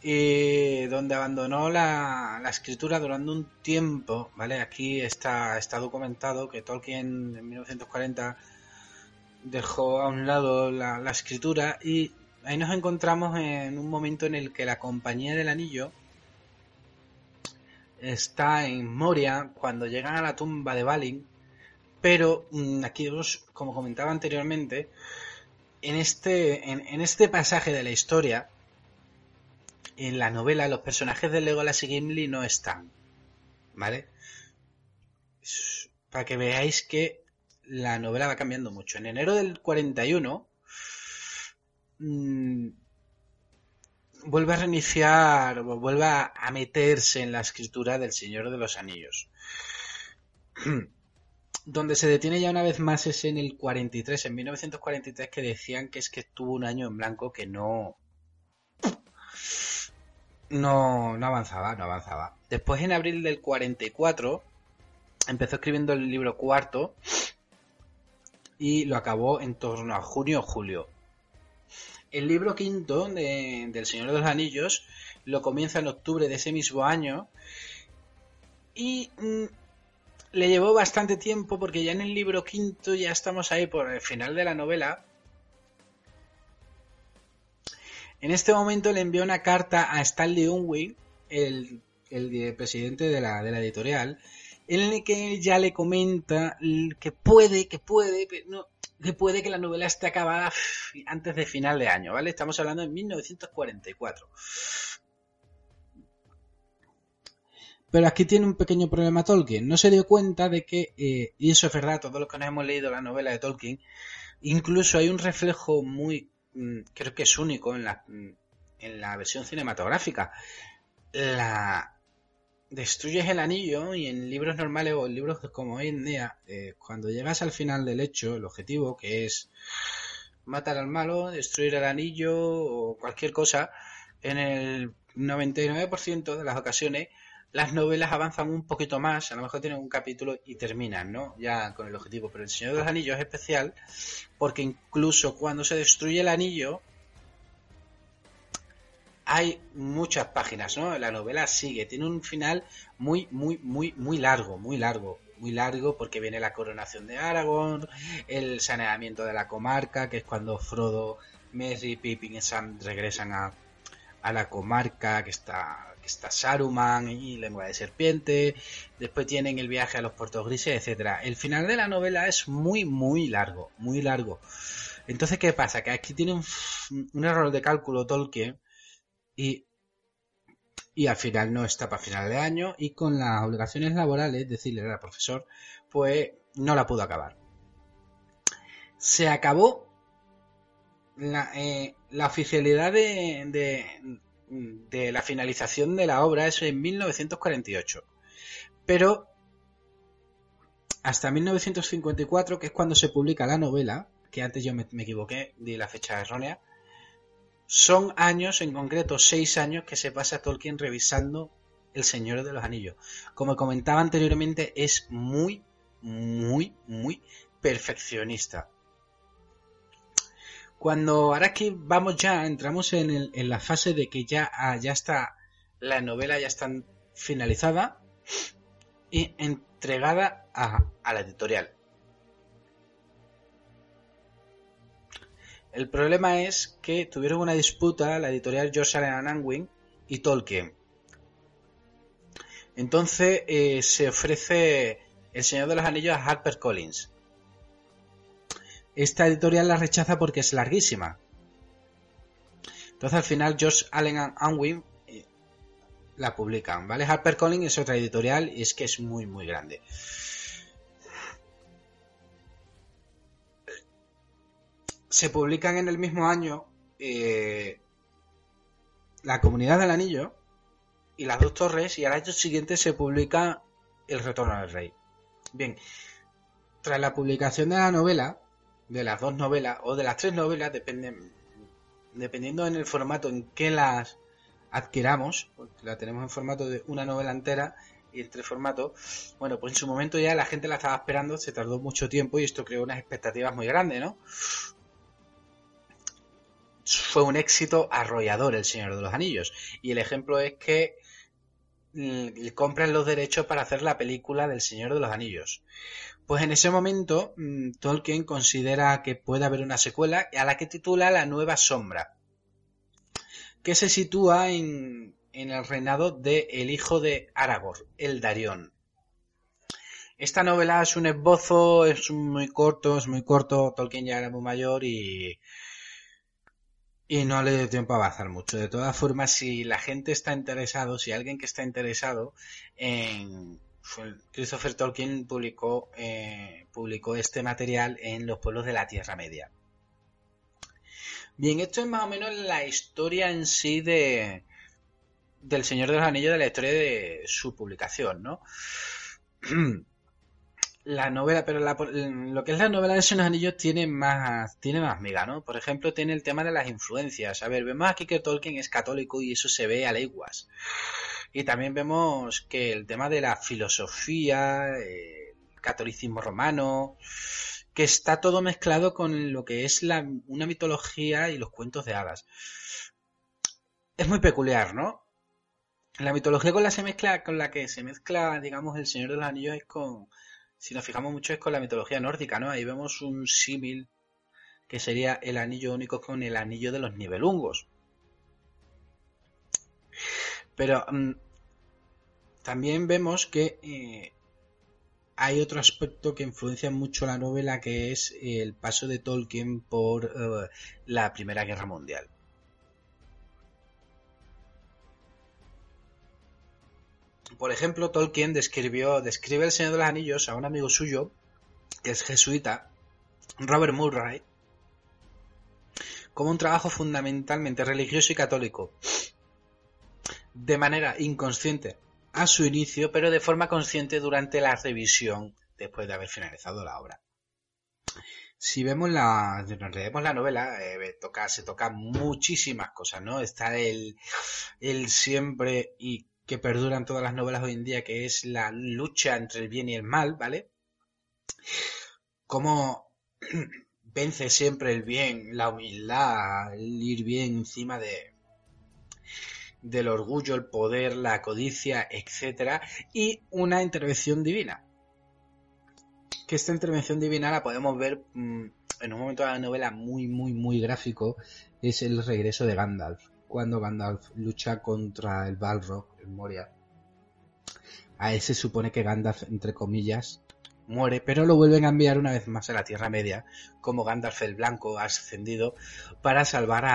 A: Y donde abandonó la, escritura durante un tiempo, ¿vale? Aquí está, está documentado que Tolkien en 1940 dejó a un lado la, la escritura y ahí nos encontramos en un momento en el que la Compañía del Anillo está en Moria cuando llegan a la tumba de Balin, pero mm, aquí, como comentaba anteriormente, en este, en, este pasaje de la historia, en la novela, los personajes de Legolas y Gimli no están, ¿vale? Para que veáis que la novela va cambiando mucho. En enero del 41, vuelve a reiniciar, vuelve a, meterse en la escritura del Señor de los Anillos. Donde se detiene ya una vez más es en el 43, en 1943, que decían que es que tuvo un año en blanco que no. No, no avanzaba, no avanzaba. Después, en abril del 44, empezó escribiendo el libro cuarto y lo acabó en torno a junio o julio. El libro quinto del Señor de los Anillos lo comienza en octubre de ese mismo año y mm, le llevó bastante tiempo porque ya en el libro quinto ya estamos ahí por el final de la novela. En este momento le envió una carta a Stanley Unwin, el, el presidente de la, de la editorial, en el que ya le comenta que puede, que puede, no, que puede que la novela esté acabada antes de final de año, ¿vale? Estamos hablando de 1944. Pero aquí tiene un pequeño problema Tolkien. No se dio cuenta de que, eh, y eso es verdad, todos los que nos hemos leído la novela de Tolkien, incluso hay un reflejo muy, mm, creo que es único en la, mm, en la versión cinematográfica. La, destruyes el anillo y en libros normales o en libros como hoy en día, eh, cuando llegas al final del hecho, el objetivo que es matar al malo, destruir el anillo o cualquier cosa, en el 99% de las ocasiones las novelas avanzan un poquito más, a lo mejor tienen un capítulo y terminan, ¿no? Ya con el objetivo. Pero el Señor de los Anillos es especial porque incluso cuando se destruye el anillo, hay muchas páginas, ¿no? La novela sigue, tiene un final muy, muy, muy, muy largo, muy largo, muy largo porque viene la coronación de Aragorn, el saneamiento de la comarca, que es cuando Frodo, Merry, Pippin y Sam regresan a, a la comarca que está está Saruman y Lengua de Serpiente, después tienen el viaje a los puertos grises, etcétera. El final de la novela es muy, muy largo, muy largo. Entonces, ¿qué pasa? Que aquí tiene un, error de cálculo Tolkien y, al final no está para final de año y con las obligaciones laborales, decirle al profesor, pues no la pudo acabar. Se acabó la, eh, oficialidad de, la finalización de la obra es en 1948. Pero hasta 1954, que es cuando se publica la novela, que antes yo me, equivoqué, di la fecha errónea, son años, en concreto seis años, que se pasa Tolkien revisando El Señor de los Anillos. Como comentaba anteriormente, es muy, muy, muy perfeccionista. Cuando ahora que vamos ya, entramos en, la fase de que ya, ah, ya está, la novela ya está finalizada y entregada a, la editorial. El problema es que tuvieron una disputa la editorial Allen Unwin y Tolkien. Entonces eh, se ofrece El Señor de los Anillos a Harper Collins esta editorial la rechaza porque es larguísima. Entonces al final George Allen Unwin eh, la publican, ¿vale? HarperCollins es otra editorial y es que es muy muy grande. Se publican en el mismo año eh, La Comunidad del Anillo y Las Dos Torres y al año siguiente se publica El Retorno del Rey. Bien, tras la publicación de la novela, de las dos novelas o de las tres novelas, depende, dependiendo en el formato en que las adquiramos, porque la tenemos en formato de una novela entera y en tres formatos, bueno, pues en su momento ya la gente la estaba esperando, se tardó mucho tiempo y esto creó unas expectativas muy grandes, ¿no? Fue un éxito arrollador El Señor de los Anillos. Y el ejemplo es que mm, compran los derechos para hacer la película del Señor de los Anillos. Pues en ese momento mm, Tolkien considera que puede haber una secuela a la que titula La Nueva Sombra, que se sitúa en, el reinado de el hijo de Aragorn, el Darión. Esta novela es un esbozo, es muy corto, es muy corto, Tolkien ya era muy mayor y, y no le dio tiempo a avanzar mucho. De todas formas, si la gente está interesado, si alguien que está interesado en, Christopher Tolkien publicó, eh, publicó este material en Los pueblos de la Tierra Media. Bien, esto es más o menos la historia en sí de del Señor de los Anillos, de la historia de su publicación, ¿no? La novela, pero lo que es la novela de Señor Anillos tiene más, tiene más miga, ¿no? Por ejemplo, tiene el tema de las influencias. A ver, vemos aquí que Tolkien es católico y eso se ve a leguas. Y también vemos que el tema de la filosofía, el catolicismo romano, que está todo mezclado con lo que es la, una mitología y los cuentos de hadas. Es muy peculiar, ¿no? La mitología con la, se mezcla, con la que se mezcla, digamos, el Señor de los Anillos es con, si nos fijamos mucho, es con la mitología nórdica, ¿no? Ahí vemos un símil que sería el anillo único con el anillo de los nivelungos. Pero mm, también vemos que eh, hay otro aspecto que influencia mucho la novela, que es el paso de Tolkien por eh, la Primera Guerra Mundial. Por ejemplo, Tolkien describió, describe El Señor de los Anillos a un amigo suyo, que es jesuita, Robert Murray, como un trabajo fundamentalmente religioso y católico, de manera inconsciente a su inicio, pero de forma consciente durante la revisión después de haber finalizado la obra. si vemos la, nos leemos la novela, eh, toca, se toca muchísimas cosas, ¿no? Está el, el siempre y que perduran todas las novelas hoy en día, que es la lucha entre el bien y el mal, ¿vale? Cómo vence siempre el bien, la humildad, el ir bien encima de del orgullo, el poder, la codicia, etcétera, y una intervención divina que esta intervención divina la podemos ver mm, en un momento de la novela muy, muy, muy gráfico, es el regreso de Gandalf, cuando Gandalf lucha contra el Balrog Moria. A él se supone que Gandalf, entre comillas, muere, pero lo vuelven a enviar una vez más a la Tierra Media, como Gandalf el Blanco ha ascendido, para salvar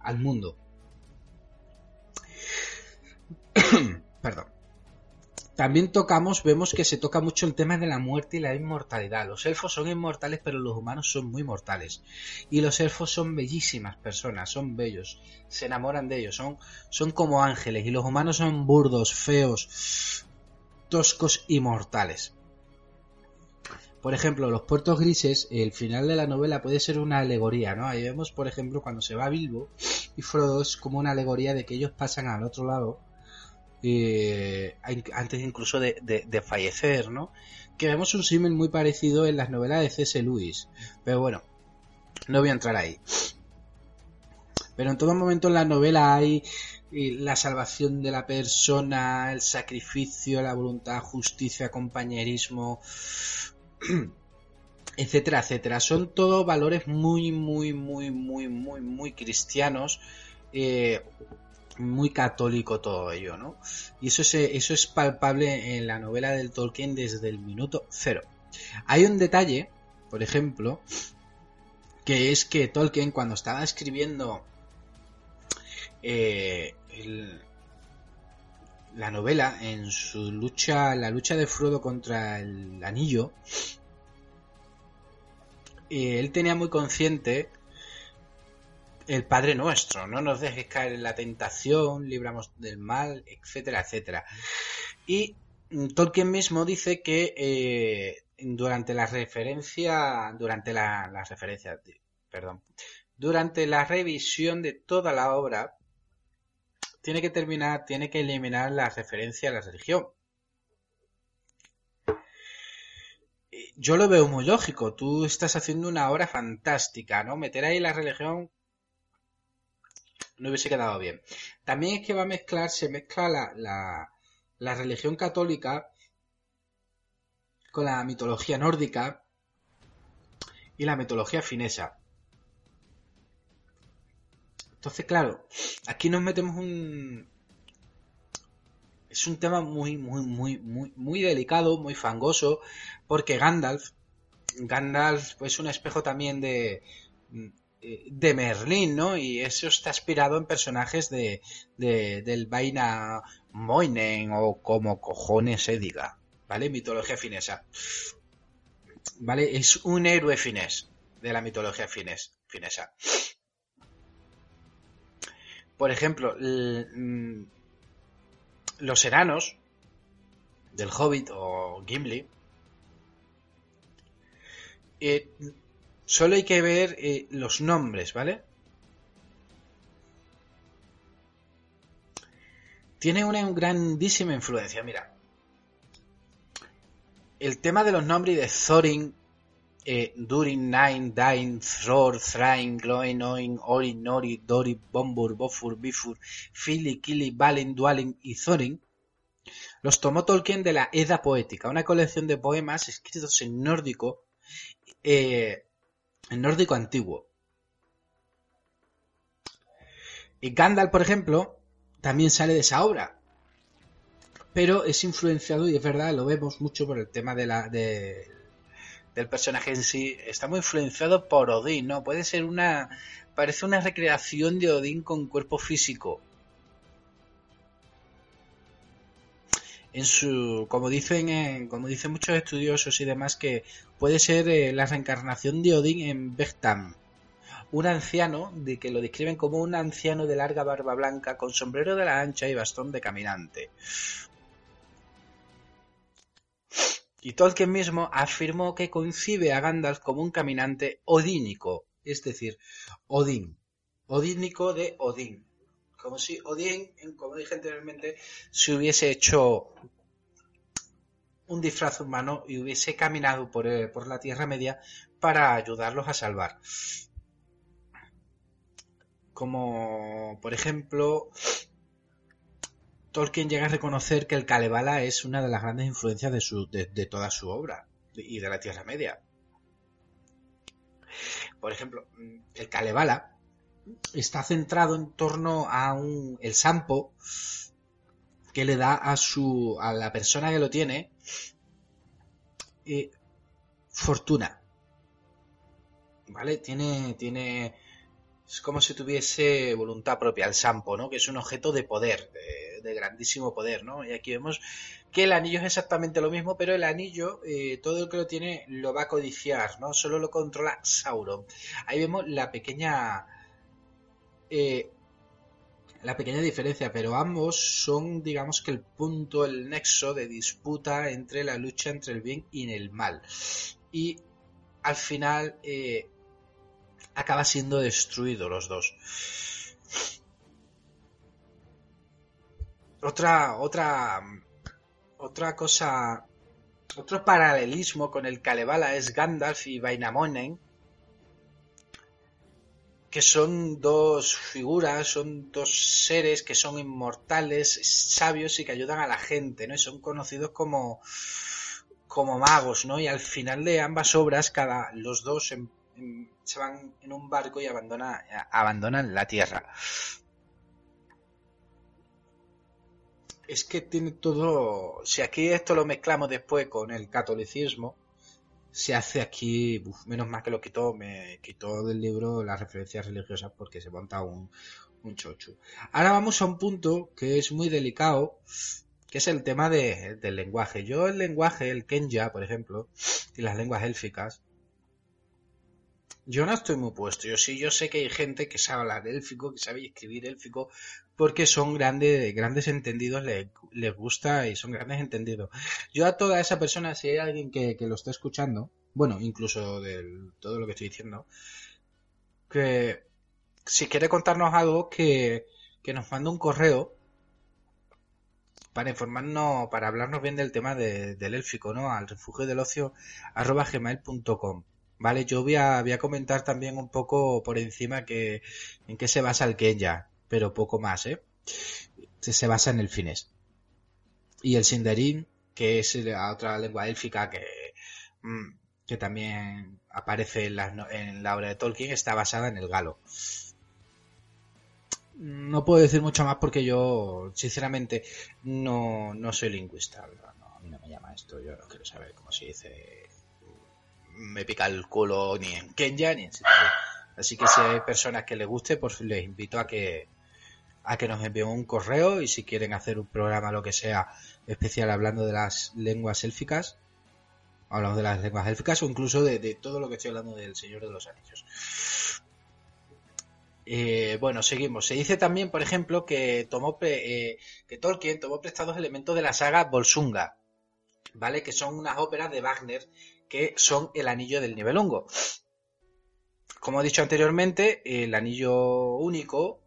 A: al mundo. Perdón también tocamos, vemos que se toca mucho el tema de la muerte y la inmortalidad. Los elfos son inmortales, pero los humanos son muy mortales. Y los elfos son bellísimas personas, son bellos, se enamoran de ellos, son, como ángeles. Y los humanos son burdos, feos, toscos y mortales. Por ejemplo, los puertos grises, el final de la novela puede ser una alegoría, ¿no? Ahí vemos, por ejemplo, cuando se va Bilbo y Frodo es como una alegoría de que ellos pasan al otro lado eh, antes incluso de, fallecer, ¿no? Que vemos un símil muy parecido en las novelas de C.S. Lewis. Pero bueno, no voy a entrar ahí. Pero en todo momento en la novela hay eh, la salvación de la persona, el sacrificio, la voluntad, justicia, compañerismo, etcétera, etcétera. Son todos valores muy, muy, muy, muy, muy, muy cristianos. Eh, muy católico todo ello, ¿no? Y eso es, eso es palpable en la novela del Tolkien desde el minuto cero. Hay un detalle, por ejemplo, que es que Tolkien cuando estaba escribiendo eh, la novela en su lucha, la lucha de Frodo contra el anillo, eh, él tenía muy consciente el Padre Nuestro, no nos dejes caer en la tentación, libramos del mal, etcétera, etcétera. Y Tolkien mismo dice que eh, durante la referencia, durante la, la referencia, perdón, durante la revisión de toda la obra, tiene que terminar, tiene que eliminar la referencia a la religión. Yo lo veo muy lógico. Tú estás haciendo una obra fantástica, ¿no? Meter ahí la religión no hubiese quedado bien. También es que va a mezclar, se mezcla la, la, religión católica con la mitología nórdica y la mitología finesa. Entonces, claro, aquí nos metemos un. Es un tema muy, muy, muy, muy, muy delicado, muy fangoso, porque Gandalf. Gandalf es un espejo también de, de Merlín, ¿no? Y eso está inspirado en personajes de, del Vaina Moinen o como cojones se diga, ¿vale? Mitología finesa. ¿Vale? Es un héroe finés de la mitología finés, finesa. Por ejemplo, mm, los enanos del Hobbit o Gimli eh, Solo hay que ver eh, los nombres, ¿vale? Tiene una grandísima influencia, mira. El tema de los nombres de Thorin, eh, Durin, Nine, Dain, Thror, Thrain, Gloin, Oin, Orin, Nori, Dori, Bombur, Bofur, Bifur, Fili, Kili, Balin, Dwalin y Thorin, los tomó Tolkien de la Edda Poética, una colección de poemas escritos en nórdico eh, en nórdico antiguo. Y Gandalf, por ejemplo, también sale de esa obra. Pero es influenciado, y es verdad, lo vemos mucho por el tema de la, del personaje en sí. Está muy influenciado por Odín, ¿no? Puede ser una. Parece una recreación de Odín con cuerpo físico. En su como dicen como dicen muchos estudiosos y demás que puede ser eh, la reencarnación de Odín en Beckham un anciano de que lo describen como un anciano de larga barba blanca con sombrero de la ancha y bastón de caminante. Y Tolkien mismo afirmó que concibe a Gandalf como un caminante odínico, es decir, Odín, odínico de Odín. Como si Odín, como dije anteriormente, se hubiese hecho un disfraz humano y hubiese caminado por, eh, por la Tierra Media para ayudarlos a salvar. Como, por ejemplo, Tolkien llega a reconocer que el Kalevala es una de las grandes influencias de, su, de, toda su obra y de la Tierra Media. Por ejemplo, el Kalevala está centrado en torno a un, el Sampo que le da a su a la persona que lo tiene eh, fortuna. ¿Vale? Tiene tiene es como si tuviese voluntad propia el Sampo, ¿no? Que es un objeto de poder, de, grandísimo poder, ¿no? Y aquí vemos que el anillo es exactamente lo mismo, pero el anillo, eh, todo el que lo tiene lo va a codiciar, ¿no? Solo lo controla Sauron. Ahí vemos la pequeña eh, la pequeña diferencia, pero ambos son, digamos que el punto, el nexo de disputa entre la lucha entre el bien y el mal. Y al final eh, acaba siendo destruido los dos. Otra, otra, otra cosa, otro paralelismo con el Kalevala es Gandalf y Vainamonen, que son dos figuras, son dos seres que son inmortales, sabios y que ayudan a la gente, ¿no? Y son conocidos como, como magos, ¿no? Y al final de ambas obras, cada, los dos se van en un barco y abandona, abandonan la tierra. Es que tiene todo. Si aquí esto lo mezclamos después con el catolicismo, se hace aquí, menos mal que lo quitó, me quitó del libro las referencias religiosas porque se monta un, un chocho. Ahora vamos a un punto que es muy delicado, que es el tema de, del lenguaje. Yo el lenguaje, el Kenya, por ejemplo, y las lenguas élficas, yo no estoy muy puesto. Yo sí, yo sé que hay gente que sabe hablar élfico, que sabe escribir élfico, porque son grandes, grandes entendidos, les, gusta y son grandes entendidos. Yo a toda esa persona, si hay alguien que, lo está escuchando, bueno, incluso de todo lo que estoy diciendo, que si quiere contarnos algo, que, que nos mande un correo para informarnos, para hablarnos bien del tema del élfico, ¿no? Al refugio del ocio arroba gmail.com. Vale, yo voy a, voy a comentar también un poco por encima que, en qué se basa el Kenya, pero poco más, ¿eh? Se, basa en el finés. Y el Sindarin, que es la otra lengua élfica que, mm, que también aparece en la, en la obra de Tolkien, está basada en el galo. No puedo decir mucho más porque yo, sinceramente, no, no soy lingüista. No, a mí no me llama esto. Yo no quiero saber cómo se dice me pica el culo ni en Kenya ni en Así que si hay personas que les guste, pues les invito a que a que nos envíen un correo y si quieren hacer un programa lo que sea especial hablando de las lenguas élficas, hablamos de las lenguas élficas o incluso de, todo lo que estoy hablando del Señor de los Anillos. Eh, bueno, seguimos. Se dice también, por ejemplo, que tomó eh, que Tolkien tomó prestados elementos de la saga Bolsunga, ¿vale? Que son unas óperas de Wagner que son el anillo del nivelungo. Como he dicho anteriormente, el anillo único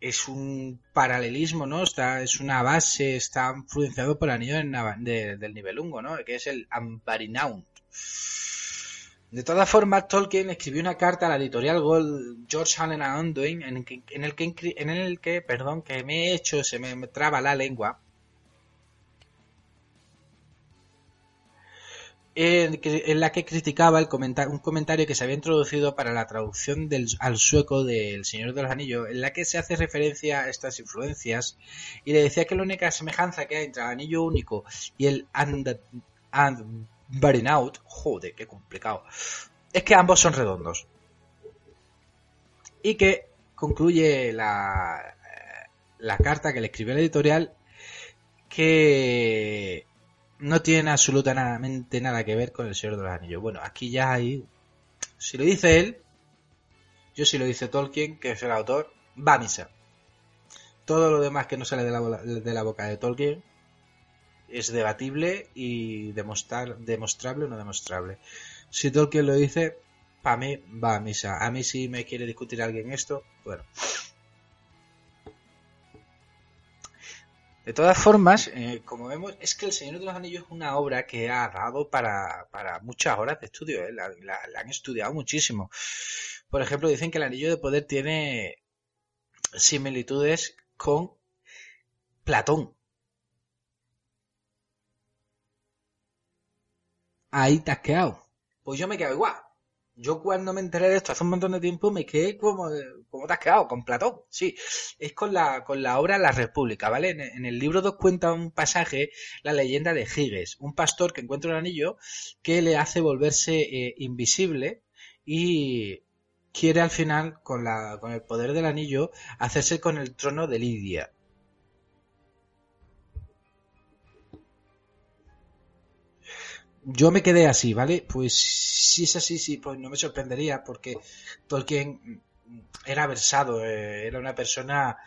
A: es un paralelismo, ¿no? Está, es una base, está influenciado por el anillo del, del nivelungo, ¿no? Que es el Ambarinaunt. De todas formas, Tolkien escribió una carta a la editorial Gold George Allen Undoing en, en, el que, en el que, perdón, que me he hecho, se me traba la lengua, en, la que criticaba un comentario que se había introducido para la traducción al sueco del Señor de los Anillos, en la que se hace referencia a estas influencias y le decía que la única semejanza que hay entre el Anillo Único y el And, and Out, joder, qué complicado, es que ambos son redondos. Y que concluye la, la carta que le escribió la editorial que no tiene absolutamente nada que ver con el Señor de los Anillos. Bueno, aquí ya hay... Si lo dice él, yo si lo dice Tolkien, que es el autor, va a misa. Todo lo demás que no sale de la, de la boca de Tolkien es debatible y demostrar, demostrable o no demostrable. Si Tolkien lo dice, para mí va a misa. A mí si me quiere discutir alguien esto, bueno. De todas formas, eh, como vemos, es que El Señor de los Anillos es una obra que ha dado para, muchas horas de estudio, eh, la, han estudiado muchísimo. Por ejemplo, dicen que el Anillo de Poder tiene similitudes con Platón. Ahí te has quedado. Pues yo me quedo igual. Yo cuando me enteré de esto hace un montón de tiempo me quedé como, como te has quedado, con Platón. Sí, es con la, con la obra La República, ¿vale? En, el libro 2 cuenta un pasaje, la leyenda de Giges, un pastor que encuentra un anillo que le hace volverse eh, invisible y quiere al final, con, la, con el poder del anillo, hacerse con el trono de Lidia. Yo me quedé así, ¿vale? Pues si es así, sí, pues no me sorprendería porque Tolkien era versado, eh, era una persona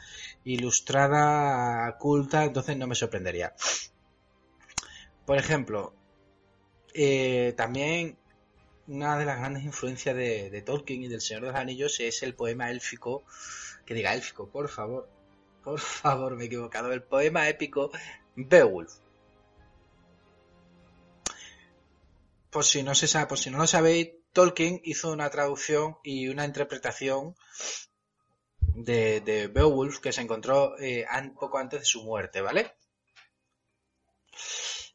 A: ilustrada, culta, entonces no me sorprendería. Por ejemplo, eh, también una de las grandes influencias de, Tolkien y del Señor de los Anillos es el poema élfico, que diga élfico, por favor, por favor, me he equivocado, el poema épico Beowulf. Por si no se sabe, por si no lo sabéis, Tolkien hizo una traducción y una interpretación de, Beowulf que se encontró eh, poco antes de su muerte, ¿vale?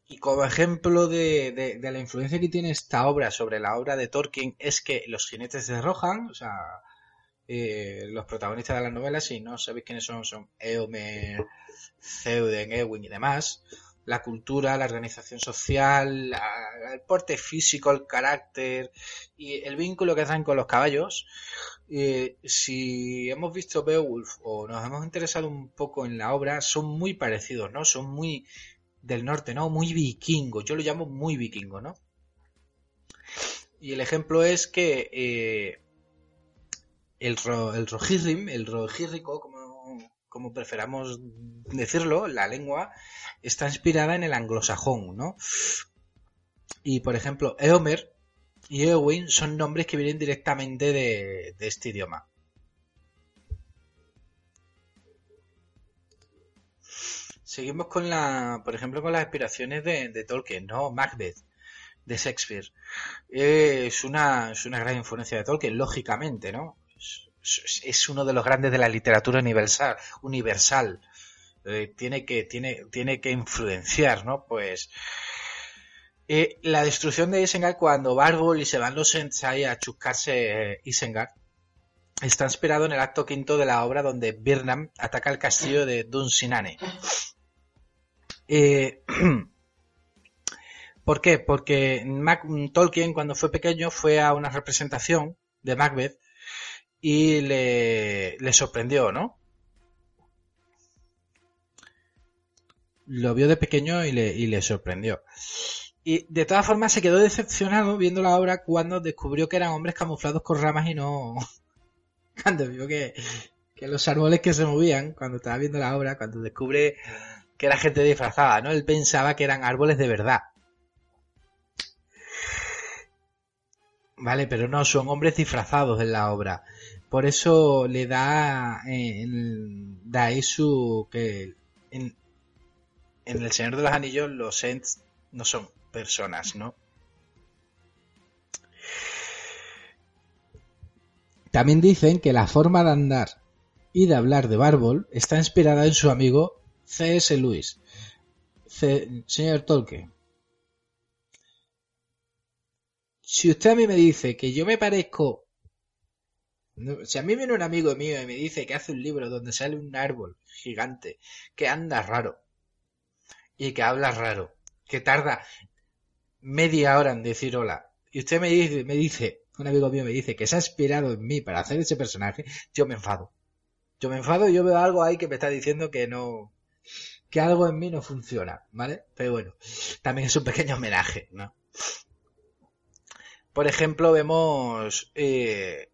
A: Y como ejemplo de, la influencia que tiene esta obra sobre la obra de Tolkien es que los jinetes de Rohan, o sea, eh, los protagonistas de la novela, si no sabéis quiénes son, son Eomer, Theoden, Ewin y demás, la cultura, la organización social, el porte físico, el carácter y el vínculo que hacen con los caballos. Eh, si hemos visto Beowulf o nos hemos interesado un poco en la obra, son muy parecidos, ¿no? Son muy del norte, ¿no? Muy vikingos. Yo lo llamo muy vikingo, ¿no? Y el ejemplo es que eh, el, el rojirrim, el rojírrico, como como preferamos decirlo, la lengua está inspirada en el anglosajón, ¿no? Y por ejemplo, Eomer y Eowyn son nombres que vienen directamente de, este idioma. Seguimos con la, por ejemplo, con las inspiraciones de, Tolkien, ¿no? Macbeth, de Shakespeare. es, una, es una gran influencia de Tolkien, lógicamente, ¿no? Es uno de los grandes de la literatura universal. universal. Eh, tiene, que, tiene, tiene que influenciar, ¿no? Pues eh, la destrucción de Isengard cuando Barbol y se van los Ents a chuscarse eh, Isengard está inspirado en el acto quinto de la obra donde Birnam ataca el castillo de Dunsinane. ¿Por qué? Porque Tolkien cuando fue pequeño fue a una representación de Macbeth y le, le sorprendió, ¿no? Lo vio de pequeño y le, y le sorprendió. Y de todas formas se quedó decepcionado viendo la obra cuando descubrió que eran hombres camuflados con ramas y no... cuando vio que, que los árboles que se movían, cuando estaba viendo la obra, cuando descubre que era gente disfrazada, ¿no? Él pensaba que eran árboles de verdad. Vale, pero no, son hombres disfrazados en la obra. Por eso le da, eh, eso que en, El Señor de los Anillos los Ents no son personas, ¿no? También dicen que la forma de andar y de hablar de Barbol está inspirada en su amigo C.S. Lewis. señor Tolkien, si usted a mí me dice que yo me parezco si a mí viene un amigo mío y me dice que hace un libro donde sale un árbol gigante que anda raro y que habla raro, que tarda media hora en decir hola, y usted me dice, me dice, un amigo mío me dice que se ha inspirado en mí para hacer ese personaje, yo me enfado. Yo me enfado y yo veo algo ahí que me está diciendo que no, que algo en mí no funciona, ¿vale? Pero bueno, también es un pequeño homenaje, ¿no? Por ejemplo, vemos eh,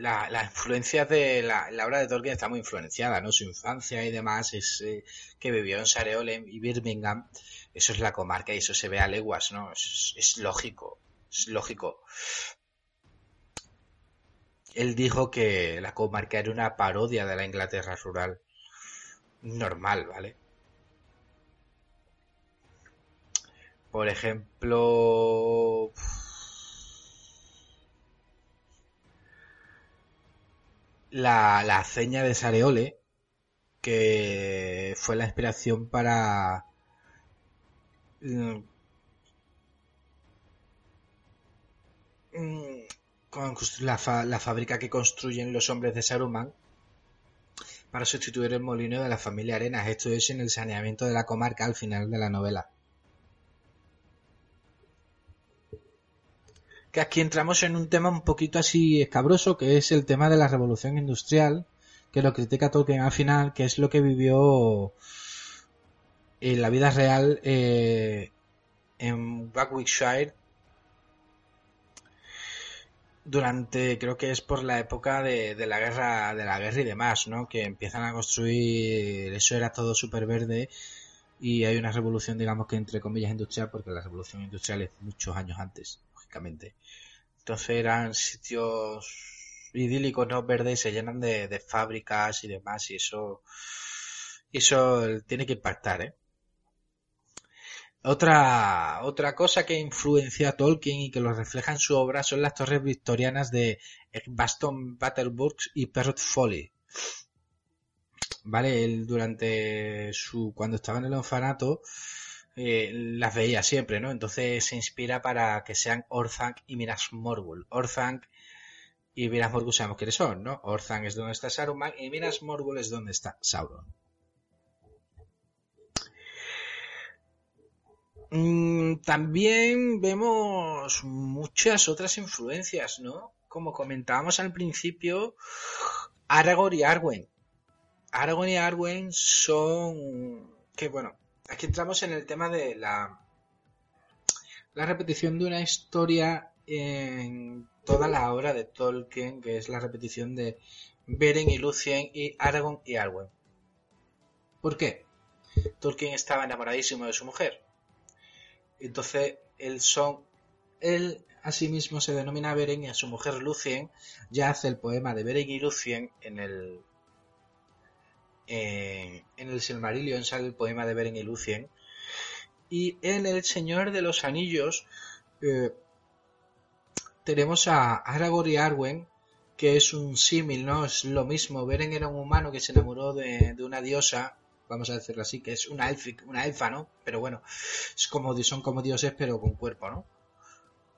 A: la, influencia de la, obra de Tolkien está muy influenciada, ¿no? Su infancia y demás es eh, que vivió en Sareole y Birmingham, eso es la comarca y eso se ve a leguas, ¿no? Es, lógico, es lógico. Él dijo que la comarca era una parodia de la Inglaterra rural. Normal, ¿vale? Por ejemplo... la, la ceña de Sareole, que fue la inspiración para mm, la, la, fábrica que construyen los hombres de Saruman para sustituir el molino de la familia Arenas. Esto es en el saneamiento de la comarca al final de la novela. Que aquí entramos en un tema un poquito así escabroso, que es el tema de la revolución industrial, que lo critica Tolkien al final, que es lo que vivió en la vida real eh, en Buckwickshire durante creo que es por la época de, de, la guerra de la guerra y demás no que empiezan a construir eso era todo súper verde y hay una revolución digamos que entre comillas industrial porque la revolución industrial es muchos años antes entonces eran sitios idílicos, ¿no? Verdes, se llenan de, fábricas y demás, y eso, eso tiene que impactar, ¿eh? Otra, otra cosa que influencia a Tolkien y que lo refleja en su obra son las torres victorianas de Baston Battlebourg y Perrot Folly. Vale, él durante su, cuando estaba en el orfanato, eh, las veía siempre, ¿no? Entonces se inspira para que sean Orthanc y Minas Morgul. Orthanc y Minas Morgul sabemos quiénes son, ¿no? Orthanc es donde está Saruman y Minas Morgul es donde está Sauron. Mm, también vemos muchas otras influencias, ¿no? Como comentábamos al principio, Aragorn y Arwen. Aragorn y Arwen son que bueno, aquí entramos en el tema de la, repetición de una historia en toda la obra de Tolkien, que es la repetición de Beren y Lucien y Aragorn y Arwen. ¿Por qué? Tolkien estaba enamoradísimo de su mujer. Entonces, él son, él asimismo se denomina Beren y a su mujer Lucien ya hace el poema de Beren y Lucien en el en, el Silmarillion sale el poema de Beren y Lucien. Y en El Señor de los Anillos eh, tenemos a Aragorn y Arwen, que es un símil, ¿no? Es lo mismo. Beren era un humano que se enamoró de, una diosa, vamos a decirlo así, que es una, una elfa, ¿no? Pero bueno, es como, son como dioses, pero con cuerpo, ¿no?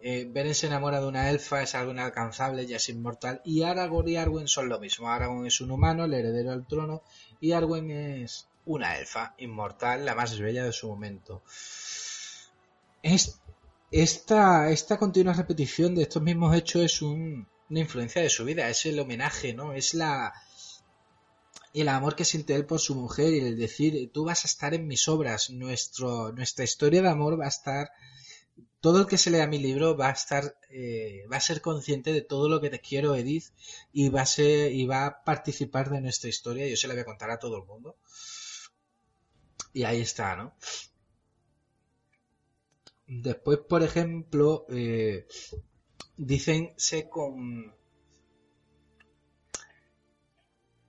A: Eh, Beren se enamora de una elfa, es algo inalcanzable, ya es inmortal. Y Aragorn y Arwen son lo mismo. Aragorn es un humano, el heredero al trono, y Arwen es una elfa inmortal, la más bella de su momento. esta, esta continua repetición de estos mismos hechos es una influencia de su vida, es el homenaje, ¿no? Es la el amor que siente él por su mujer y el decir tú vas a estar en mis obras, nuestra historia de amor va a estar todo el que se lea mi libro va a estar, eh, va a ser consciente de todo lo que te quiero, Edith, y va a ser, y va a participar de nuestra historia. Yo se la voy a contar a todo el mundo. Y ahí está, ¿no? Después, por ejemplo, eh, dicense con.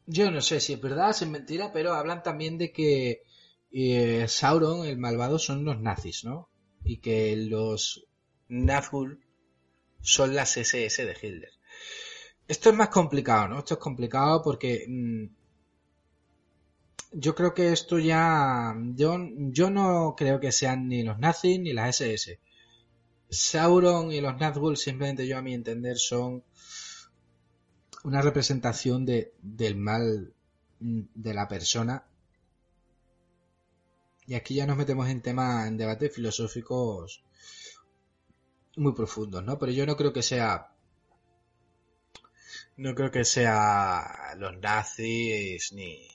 A: Yo no sé si es verdad, si es mentira, pero hablan también de que eh, Sauron, el malvado, son los nazis, ¿no? Y que los Nazgûl son las SS de Hitler. Esto es más complicado, ¿no? Esto es complicado porque mm, yo creo que esto ya yo, yo no creo que sean ni los nazis ni las SS. Sauron y los Nazgûl simplemente yo a mi entender son una representación de, del mal mm, de la persona y aquí ya nos metemos en temas, en debates filosóficos muy profundos, ¿no? Pero yo no creo que sea. No creo que sea los nazis ni.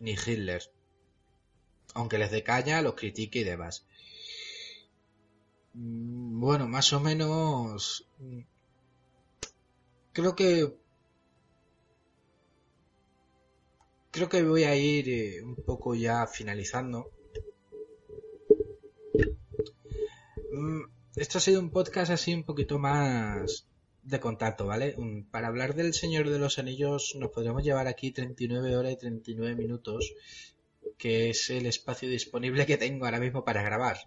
A: ni Hitler. Aunque les dé caña, los critique y demás. Mm, bueno, más o menos. creo que creo que voy a ir eh, un poco ya finalizando. Mm, esto ha sido un podcast así un poquito más de contacto, ¿vale? Para hablar del Señor de los Anillos nos podríamos llevar aquí 39 horas y 39 minutos, que es el espacio disponible que tengo ahora mismo para grabar.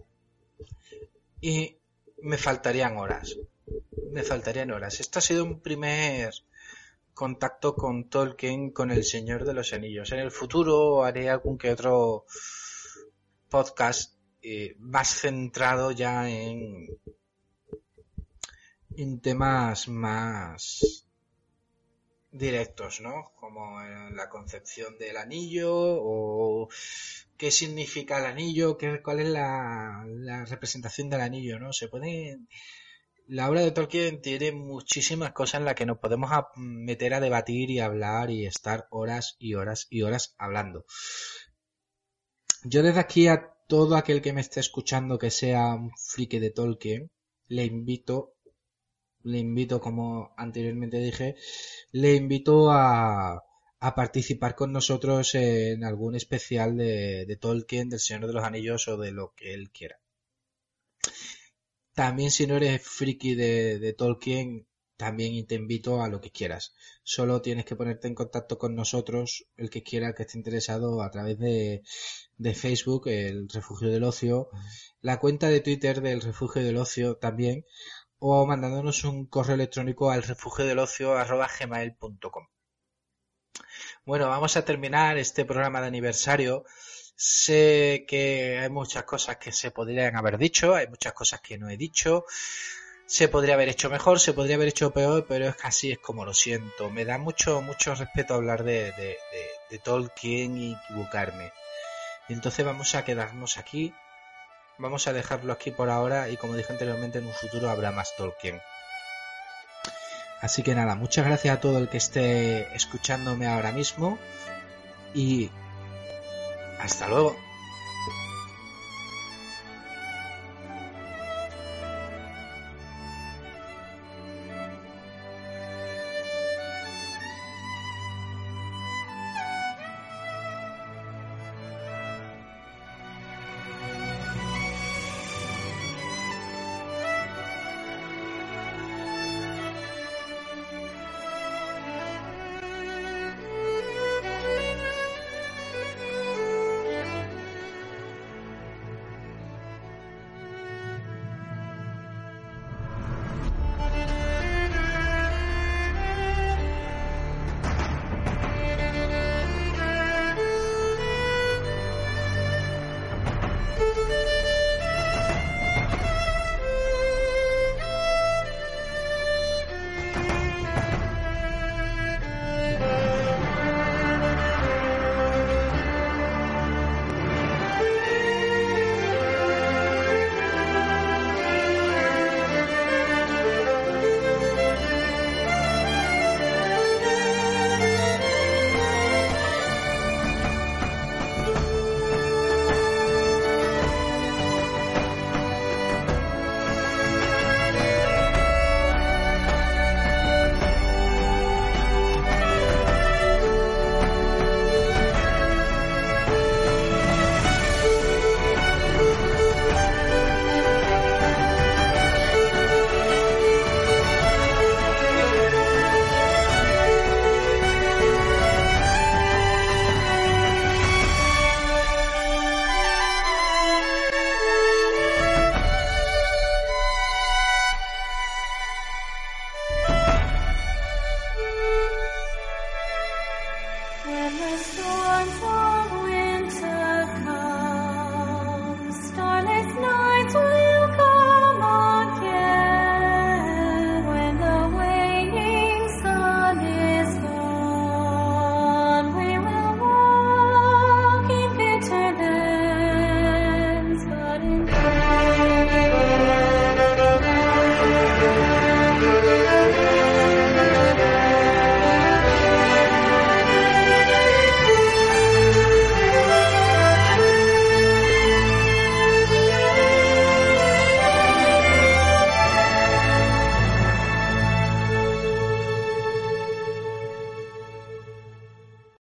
A: Y me faltarían horas. Me faltarían horas. Esto ha sido un primer contacto con Tolkien, con el Señor de los Anillos. En el futuro haré algún que otro podcast eh, más centrado ya en, en temas más directos, ¿no? Como la concepción del anillo o qué significa el anillo, qué, cuál es la, la representación del anillo, ¿no? Se puede la obra de Tolkien tiene muchísimas cosas en las que nos podemos meter a debatir y hablar y estar horas y horas y horas hablando. Yo desde aquí a todo aquel que me esté escuchando que sea un friki de Tolkien, le invito, le invito, como anteriormente dije, le invito a, participar con nosotros en algún especial de Tolkien, del Señor de los Anillos o de lo que él quiera. También si no eres friki de, Tolkien, también te invito a lo que quieras. Solo tienes que ponerte en contacto con nosotros, el que quiera, que esté interesado, a través de, Facebook, el Refugio del Ocio, la cuenta de Twitter del Refugio del Ocio también, o mandándonos un correo electrónico al refugio del ocio. Bueno, vamos a terminar este programa de aniversario Sé que hay muchas cosas que se podrían haber dicho, hay muchas cosas que no he dicho. Se podría haber hecho mejor, se podría haber hecho peor, pero es que así es como lo siento. Me da mucho, mucho respeto hablar de, de, de, Tolkien y equivocarme. Y entonces vamos a quedarnos aquí. Vamos a dejarlo aquí por ahora y como dije anteriormente, en un futuro habrá más Tolkien. Así que nada, muchas gracias a todo el que esté escuchándome ahora mismo y hasta luego.